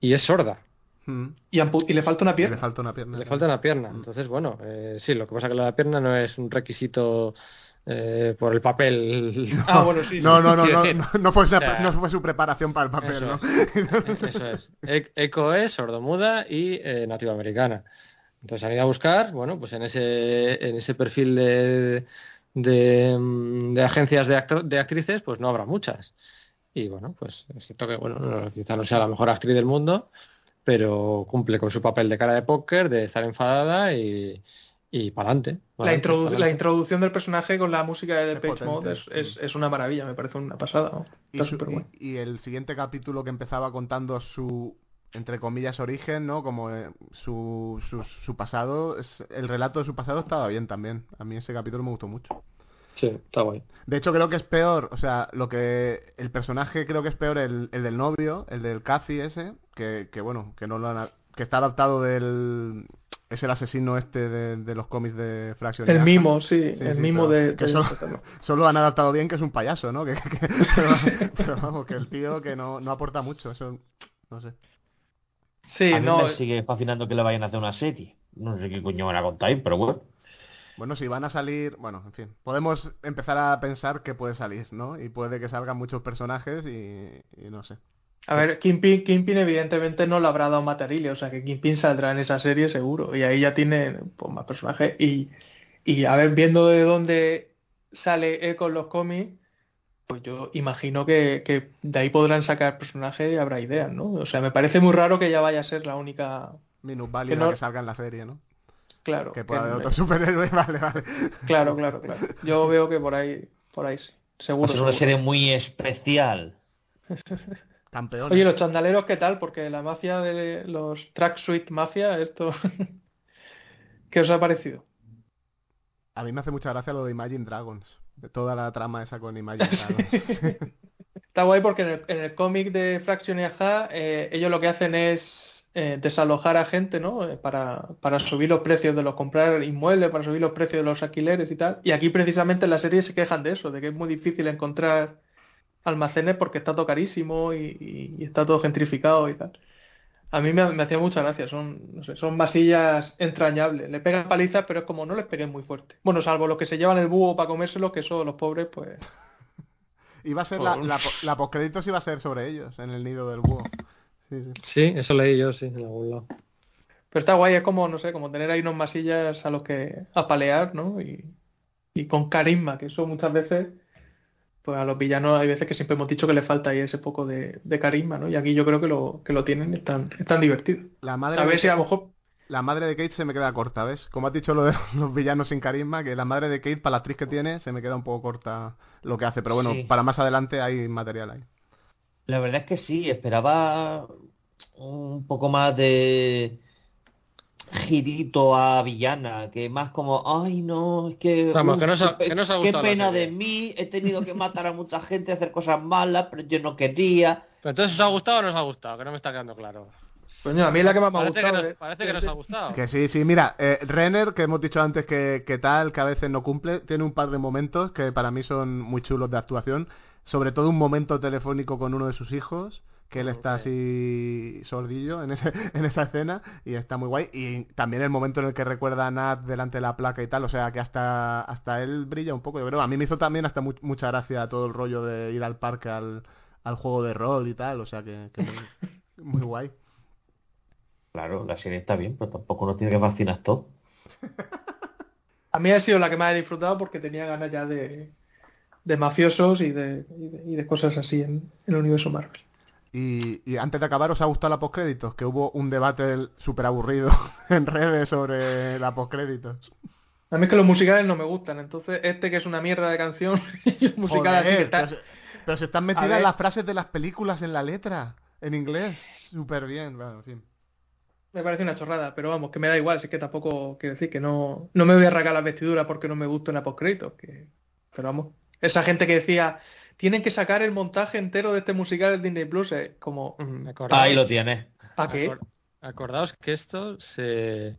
y es sorda. Mm. Y, ampu- y le falta una Y pierna. Le falta una pierna. Le falta una pierna. Entonces, bueno, eh, sí, lo que pasa es que la pierna no es un requisito eh, por el papel. Ah, bueno, sí. sí. No, no, no, no, no, no fue, esa- o sea, no fue su preparación para el papel, eso ¿no? Eso es. E- Eco es sordomuda y eh, nativoamericana. Entonces han ido a buscar, bueno, pues en ese, en ese perfil de, de, mm, de agencias de, de actrices, pues no habrá muchas. Y bueno, pues es cierto que, bueno, no- quizá no sea la mejor actriz del mundo, pero cumple con su papel de cara de póker, de estar enfadada y, y para adelante. La, introdu- la introducción del personaje con la música de Es Depeche Mode es, es, es una maravilla, me parece una pasada. ¿no? Y, Está su- súper bueno. y- y el siguiente capítulo que empezaba contando su, entre comillas, origen, ¿no? Como eh, su, su, su pasado, es- el relato de su pasado estaba bien también. A mí ese capítulo me gustó mucho. Sí, está guay. De hecho, creo que es peor, o sea, lo que el personaje creo que es peor el, el del novio, el del Cathy ese, que, que bueno, que no lo han, que está adaptado del es el asesino este de, de los cómics de Fraction. El mimo, sí, Sí, el sí, mimo de... que de- solo, solo han adaptado bien que es un payaso, ¿no? Que, que- pero, pero vamos, que el tío que no, no aporta mucho, eso no sé. Sí, a mí no, me sigue fascinando que le vayan a hacer una serie. No sé qué coño van a contar pero bueno. Bueno, si van a salir, bueno, en fin, podemos empezar a pensar que puede salir, ¿no? Y puede que salgan muchos personajes y, y no sé. A ver, Kingpin, Kingpin evidentemente no le habrá dado Matarile, o sea que Kingpin saldrá en esa serie seguro. Y ahí ya tiene pues, más personajes. Y, y a ver, viendo de dónde sale Echo en los cómics, pues yo imagino que, que de ahí podrán sacar personajes y habrá ideas, ¿no? O sea, me parece muy raro que ella vaya a ser la única. Minusvalida Que no- que salga en la serie, ¿no? Claro, Que pueda haber otro superhéroe, vale, vale. claro, claro, claro. Yo veo que por ahí, por ahí sí. Seguro. ser una seguro. serie muy especial. Campeón. Oye, los chandaleros, ¿qué tal? Porque la mafia de los Tracksuit Mafia, esto. ¿Qué os ha parecido? A mí me hace mucha gracia lo de Imagine Dragons. De toda la trama esa con Imagine Dragons. Está guay porque en el, en el cómic de Fraction y Aja, eh, ellos lo que hacen es eh, desalojar a gente, ¿no? Eh, para, para subir los precios de los comprar inmuebles, para subir los precios de los alquileres y tal. Y aquí precisamente en la serie se quejan de eso, de que es muy difícil encontrar almacenes porque está todo carísimo y, y- y está todo gentrificado y tal. A mí me, me hacía mucha gracia, son, no sé, son vasillas entrañables. Le pegan palizas, pero es como no les peguen muy fuerte. Bueno, salvo los que se llevan el búho para comérselo, que son los pobres, pues. Iba a ser la, la, la postcréditos iba a ser sobre ellos, en el nido del búho. Sí, sí. Sí, eso leí yo, sí, en algún lado. Pero está guay, es como, no sé, como tener ahí unos masillas a los que apalear, ¿no? Y, y con carisma, que eso muchas veces, pues a los villanos hay veces que siempre hemos dicho que le falta ahí ese poco de, de carisma, ¿no? Y aquí yo creo que lo, que lo tienen están, están divertidos. La madre A de ver si a lo mejor... La madre de Kate se me queda corta, ¿ves? Como has dicho lo de los villanos sin carisma, que la madre de Kate, para la actriz que tiene, se me queda un poco corta lo que hace. Pero bueno, Sí. para más adelante hay material ahí. La verdad es que sí, esperaba un poco más de girito a villana, que más como, ay no, es que, Vamos, uf, que no os ha- qué, que ha pena serie". de mí, he tenido que matar a mucha gente, hacer cosas malas, pero yo no quería. Pero entonces, ¿os ha gustado o no os ha gustado? Que no me está quedando claro. Coño, a mí la que más me ha Parece que gustado... nos, de- parece que nos ha gustado. Que sí, sí, mira, eh, Renner, que hemos dicho antes que, que tal, que a veces no cumple, tiene un par de momentos que para mí son muy chulos de actuación. Sobre todo un momento telefónico con uno de sus hijos, que él está así sordillo en, ese, en esa escena y está muy guay. Y también el momento en el que recuerda a Nat delante de la placa y tal, o sea que hasta, hasta él brilla un poco, yo creo. A mí me hizo también hasta mu- mucha gracia todo el rollo de ir al parque al, al juego de rol y tal, o sea que, que muy, muy guay. Claro, la serie está bien, pero tampoco nos tiene que fascinar todo. A mí ha sido la que más he disfrutado porque tenía ganas ya de, de mafiosos y de, y de, y de cosas así en, en el universo Marvel. Y, y antes de acabar, ¿os ha gustado la postcréditos? Que hubo un debate súper aburrido en redes sobre la postcréditos. A mí es que los musicales no me gustan, entonces este que es una mierda de canción y los musicales así que está... pero, se- pero se están metidas las frases de las películas en la letra. en inglés, súper bien, bueno, en fin. Me parece una chorrada, pero vamos, que me da igual, así que tampoco quiero decir que no, no me voy a rasgar las vestiduras porque no me gusta una postcrédito, que pero vamos, esa gente que decía tienen que sacar el montaje entero de este musical de Disney Plus, es como mm, ahí lo tienes. ¿Para qué? Acordaos que esto se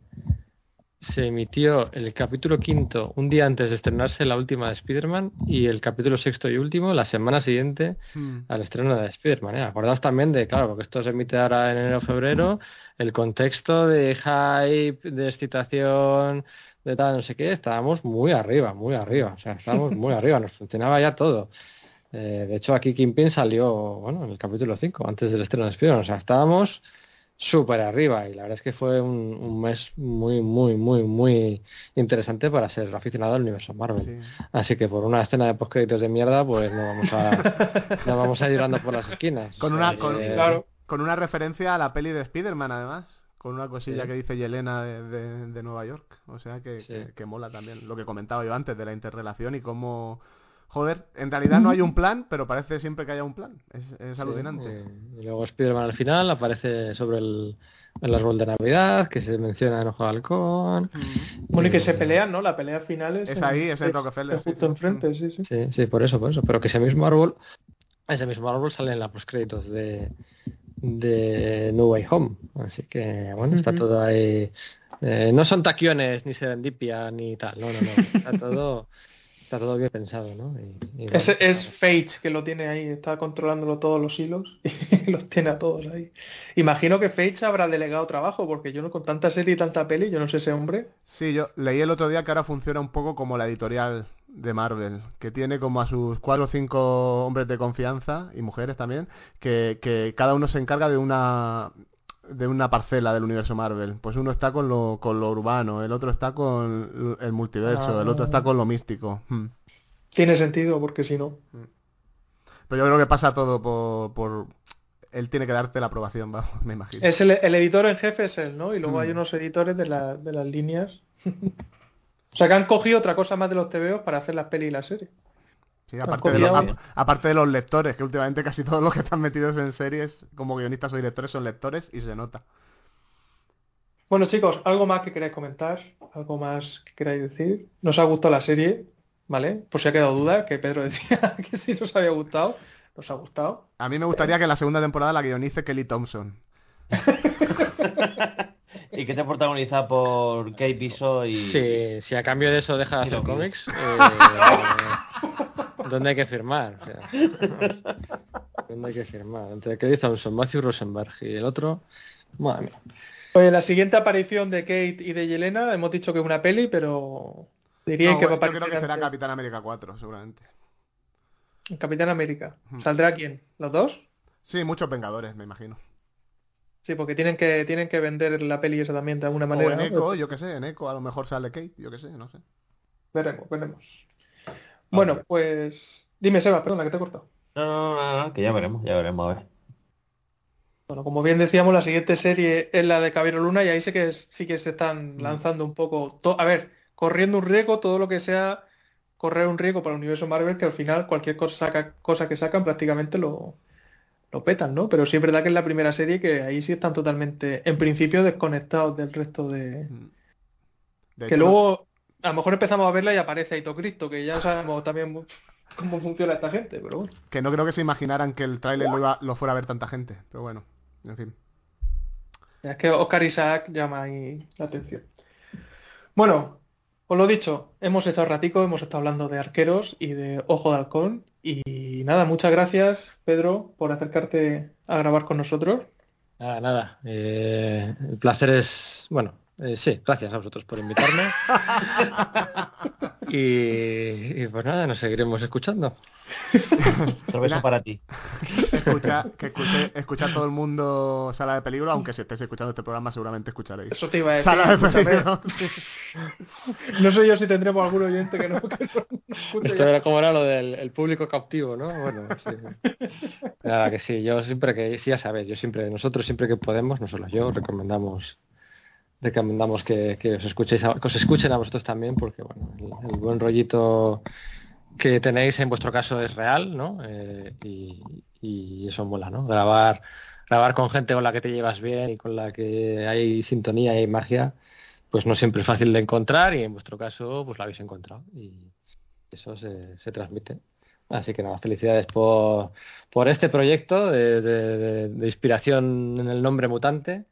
se emitió el capítulo quinto un día antes de estrenarse la última de Spider-Man y el capítulo sexto y último la semana siguiente Hmm. al estreno de Spider-Man. ¿eh? Acordaos también de, claro, porque esto se emite ahora en enero o febrero, el contexto de hype, de excitación, de tal, no sé qué, estábamos muy arriba, muy arriba, o sea, estábamos muy arriba, nos funcionaba ya todo. Eh, de hecho, aquí Kingpin salió, bueno, en el capítulo 5, antes del estreno de Spider-Man, o sea, estábamos súper arriba y la verdad es que fue un, un mes muy, muy, muy, muy interesante para ser aficionado al universo Marvel. Sí. Así que por una escena de postcréditos de mierda, pues no vamos a, no vamos a ir llorando por las esquinas. Con una, Eh, con, claro. con una referencia a la peli de Spider-Man, además. Con una cosilla Sí. que dice Yelena de, de- de Nueva York. O sea que, Sí. que, que mola también. Lo que comentaba yo antes de la interrelación y cómo. Joder, en realidad no hay un plan, pero parece siempre que haya un plan. Es, alucinante. eh, y luego Spider-Man al final aparece sobre el, el árbol de Navidad, que se menciona en Ojo de Halcón. Bueno, y que Eh, se pelean, ¿no? La pelea final es, Es en- ahí, es en Rockefeller, es justo sí. enfrente, sí, sí. Sí, sí, por eso, por eso. Pero que ese mismo árbol, ese mismo árbol sale en la postcréditos de, de No Way Home. Así que, bueno, está todo ahí. eh, no son taquiones, ni serendipia, ni tal. No, no, no. Está todo, está todo bien pensado, ¿no? Y- y bueno, Es, es Fage que lo tiene ahí, está controlándolo todos los hilos y los tiene a todos ahí. Imagino que Fage habrá delegado trabajo, porque yo no con tanta serie y tanta peli, yo no sé ese hombre. Sí, yo leí el otro día que ahora funciona un poco como la editorial de Marvel, que tiene como a sus cuatro o cinco hombres de confianza y mujeres también, que, que cada uno se encarga de una de una parcela del universo Marvel. Pues uno está con lo, con lo urbano, el otro está con el multiverso, el otro Ah. está con lo místico. Hmm. Tiene sentido, porque si no. Pero yo creo que pasa todo por, por... Él tiene que darte la aprobación, vamos, me imagino. Es el, el editor en jefe es él, ¿no? Y luego Mm. hay unos editores de, la- de las líneas. o sea que han cogido otra cosa más de los TVOs para hacer las pelis y las series. Sí, aparte, de los- copiado. a- aparte de los lectores, que últimamente casi todos los que están metidos en series como guionistas o directores son lectores y se nota. Bueno, chicos, ¿algo más que queráis comentar? ¿Algo más que queráis decir? ¿Nos ha gustado la serie? ¿Vale? Por si ha quedado duda, que Pedro decía que si nos había gustado, nos ha gustado. A mí me gustaría que en la segunda temporada la guionice Kelly Thompson. Y que esté protagonizada por Kate Bishop y... Sí, si a cambio de eso deja de hacer cómics, eh, ¿dónde hay que firmar? O sea, ¿Dónde hay que firmar? Entre Kelly Thompson, Matthew Rosenberg y el otro, madre mía. Pues la siguiente aparición de Kate y de Yelena, hemos dicho que es una peli, pero diría No, que va a yo creo que aparecer será Capitán América 4, seguramente. en Capitán América. ¿Saldrá quién? ¿Los dos? Sí, muchos Vengadores, me imagino. Sí, porque tienen que, tienen que vender la peli esa también de alguna O manera. en ¿no? Echo, yo qué sé, en Echo a lo mejor sale Kate, yo qué sé, no sé. Veremos, veremos. Bueno, pues dime, Seba, perdona, que te he cortado. No, no, no, no, que ya veremos, ya veremos, a ver. Bueno, como bien decíamos, la siguiente serie es la de Caballero Luna y ahí sí que, es- sí que se están lanzando un poco, to- a ver, corriendo un riesgo, todo lo que sea correr un riesgo para el universo Marvel, que al final cualquier cosa, saca- cosa que sacan prácticamente lo, lo petan, ¿no? Pero sí es verdad que es la primera serie que ahí sí están totalmente, en principio, desconectados del resto de... De Que hecho, luego a lo mejor empezamos a verla y aparece Aito Cristo, que ya sabemos también cómo funciona esta gente, pero bueno. que no creo que se imaginaran que el tráiler lo, iba- lo fuera a ver tanta gente, pero bueno, en fin. Es que Oscar Isaac llama ahí la atención. Bueno, os lo dicho, hemos echado ratico, hemos estado hablando de arqueros y de Ojo de Halcón. Y nada, muchas gracias, Pedro, por acercarte a grabar con nosotros. Nada, nada. eh, el placer es, bueno, eh, sí, gracias a vosotros por invitarme. y, y pues nada, nos seguiremos escuchando. Mira. para ti. Escucha, que escuche, escucha todo el mundo Sala de Peligro, aunque si estéis escuchando este programa seguramente escucharéis. Eso te iba a decir. Sala de. Peligro. sí. No sé yo si tendremos algún oyente que no, que no Esto ya. era como era lo del el público cautivo, ¿no? Bueno, sí. Nada, que sí, yo siempre que, sí, ya sabéis, yo siempre, nosotros siempre que podemos, no solo yo, recomendamos recomendamos que, que os escuchéis a- que os escuchen a vosotros también, porque bueno, el, buen rollito que tenéis en vuestro caso es real, ¿no? Eh, y, y eso mola, ¿no? Grabar grabar con gente con la que te llevas bien y con la que hay sintonía y magia, pues no siempre es fácil de encontrar y en vuestro caso pues lo habéis encontrado y eso se, se transmite. Así que nada, felicidades por, por este proyecto de, de inspiración en el nombre mutante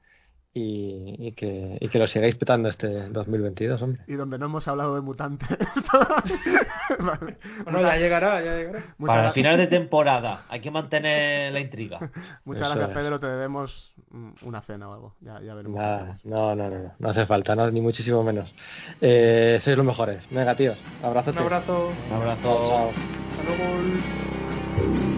y, y, que, y que lo sigáis petando este 2022, hombre. Y donde no hemos hablado de mutantes. vale. Bueno, ya llegará, ya llegará. Muchas Para el final de temporada, hay que mantener la intriga. Muchas Eso gracias, es. Pedro. Te debemos una cena o algo. Ya, ya veremos. Nah, no, no, no, no hace falta, no, ni muchísimo menos. Eh, sois los mejores. Venga, tíos. Abrazo. Un abrazo. Un abrazo. Chao. Hasta luego.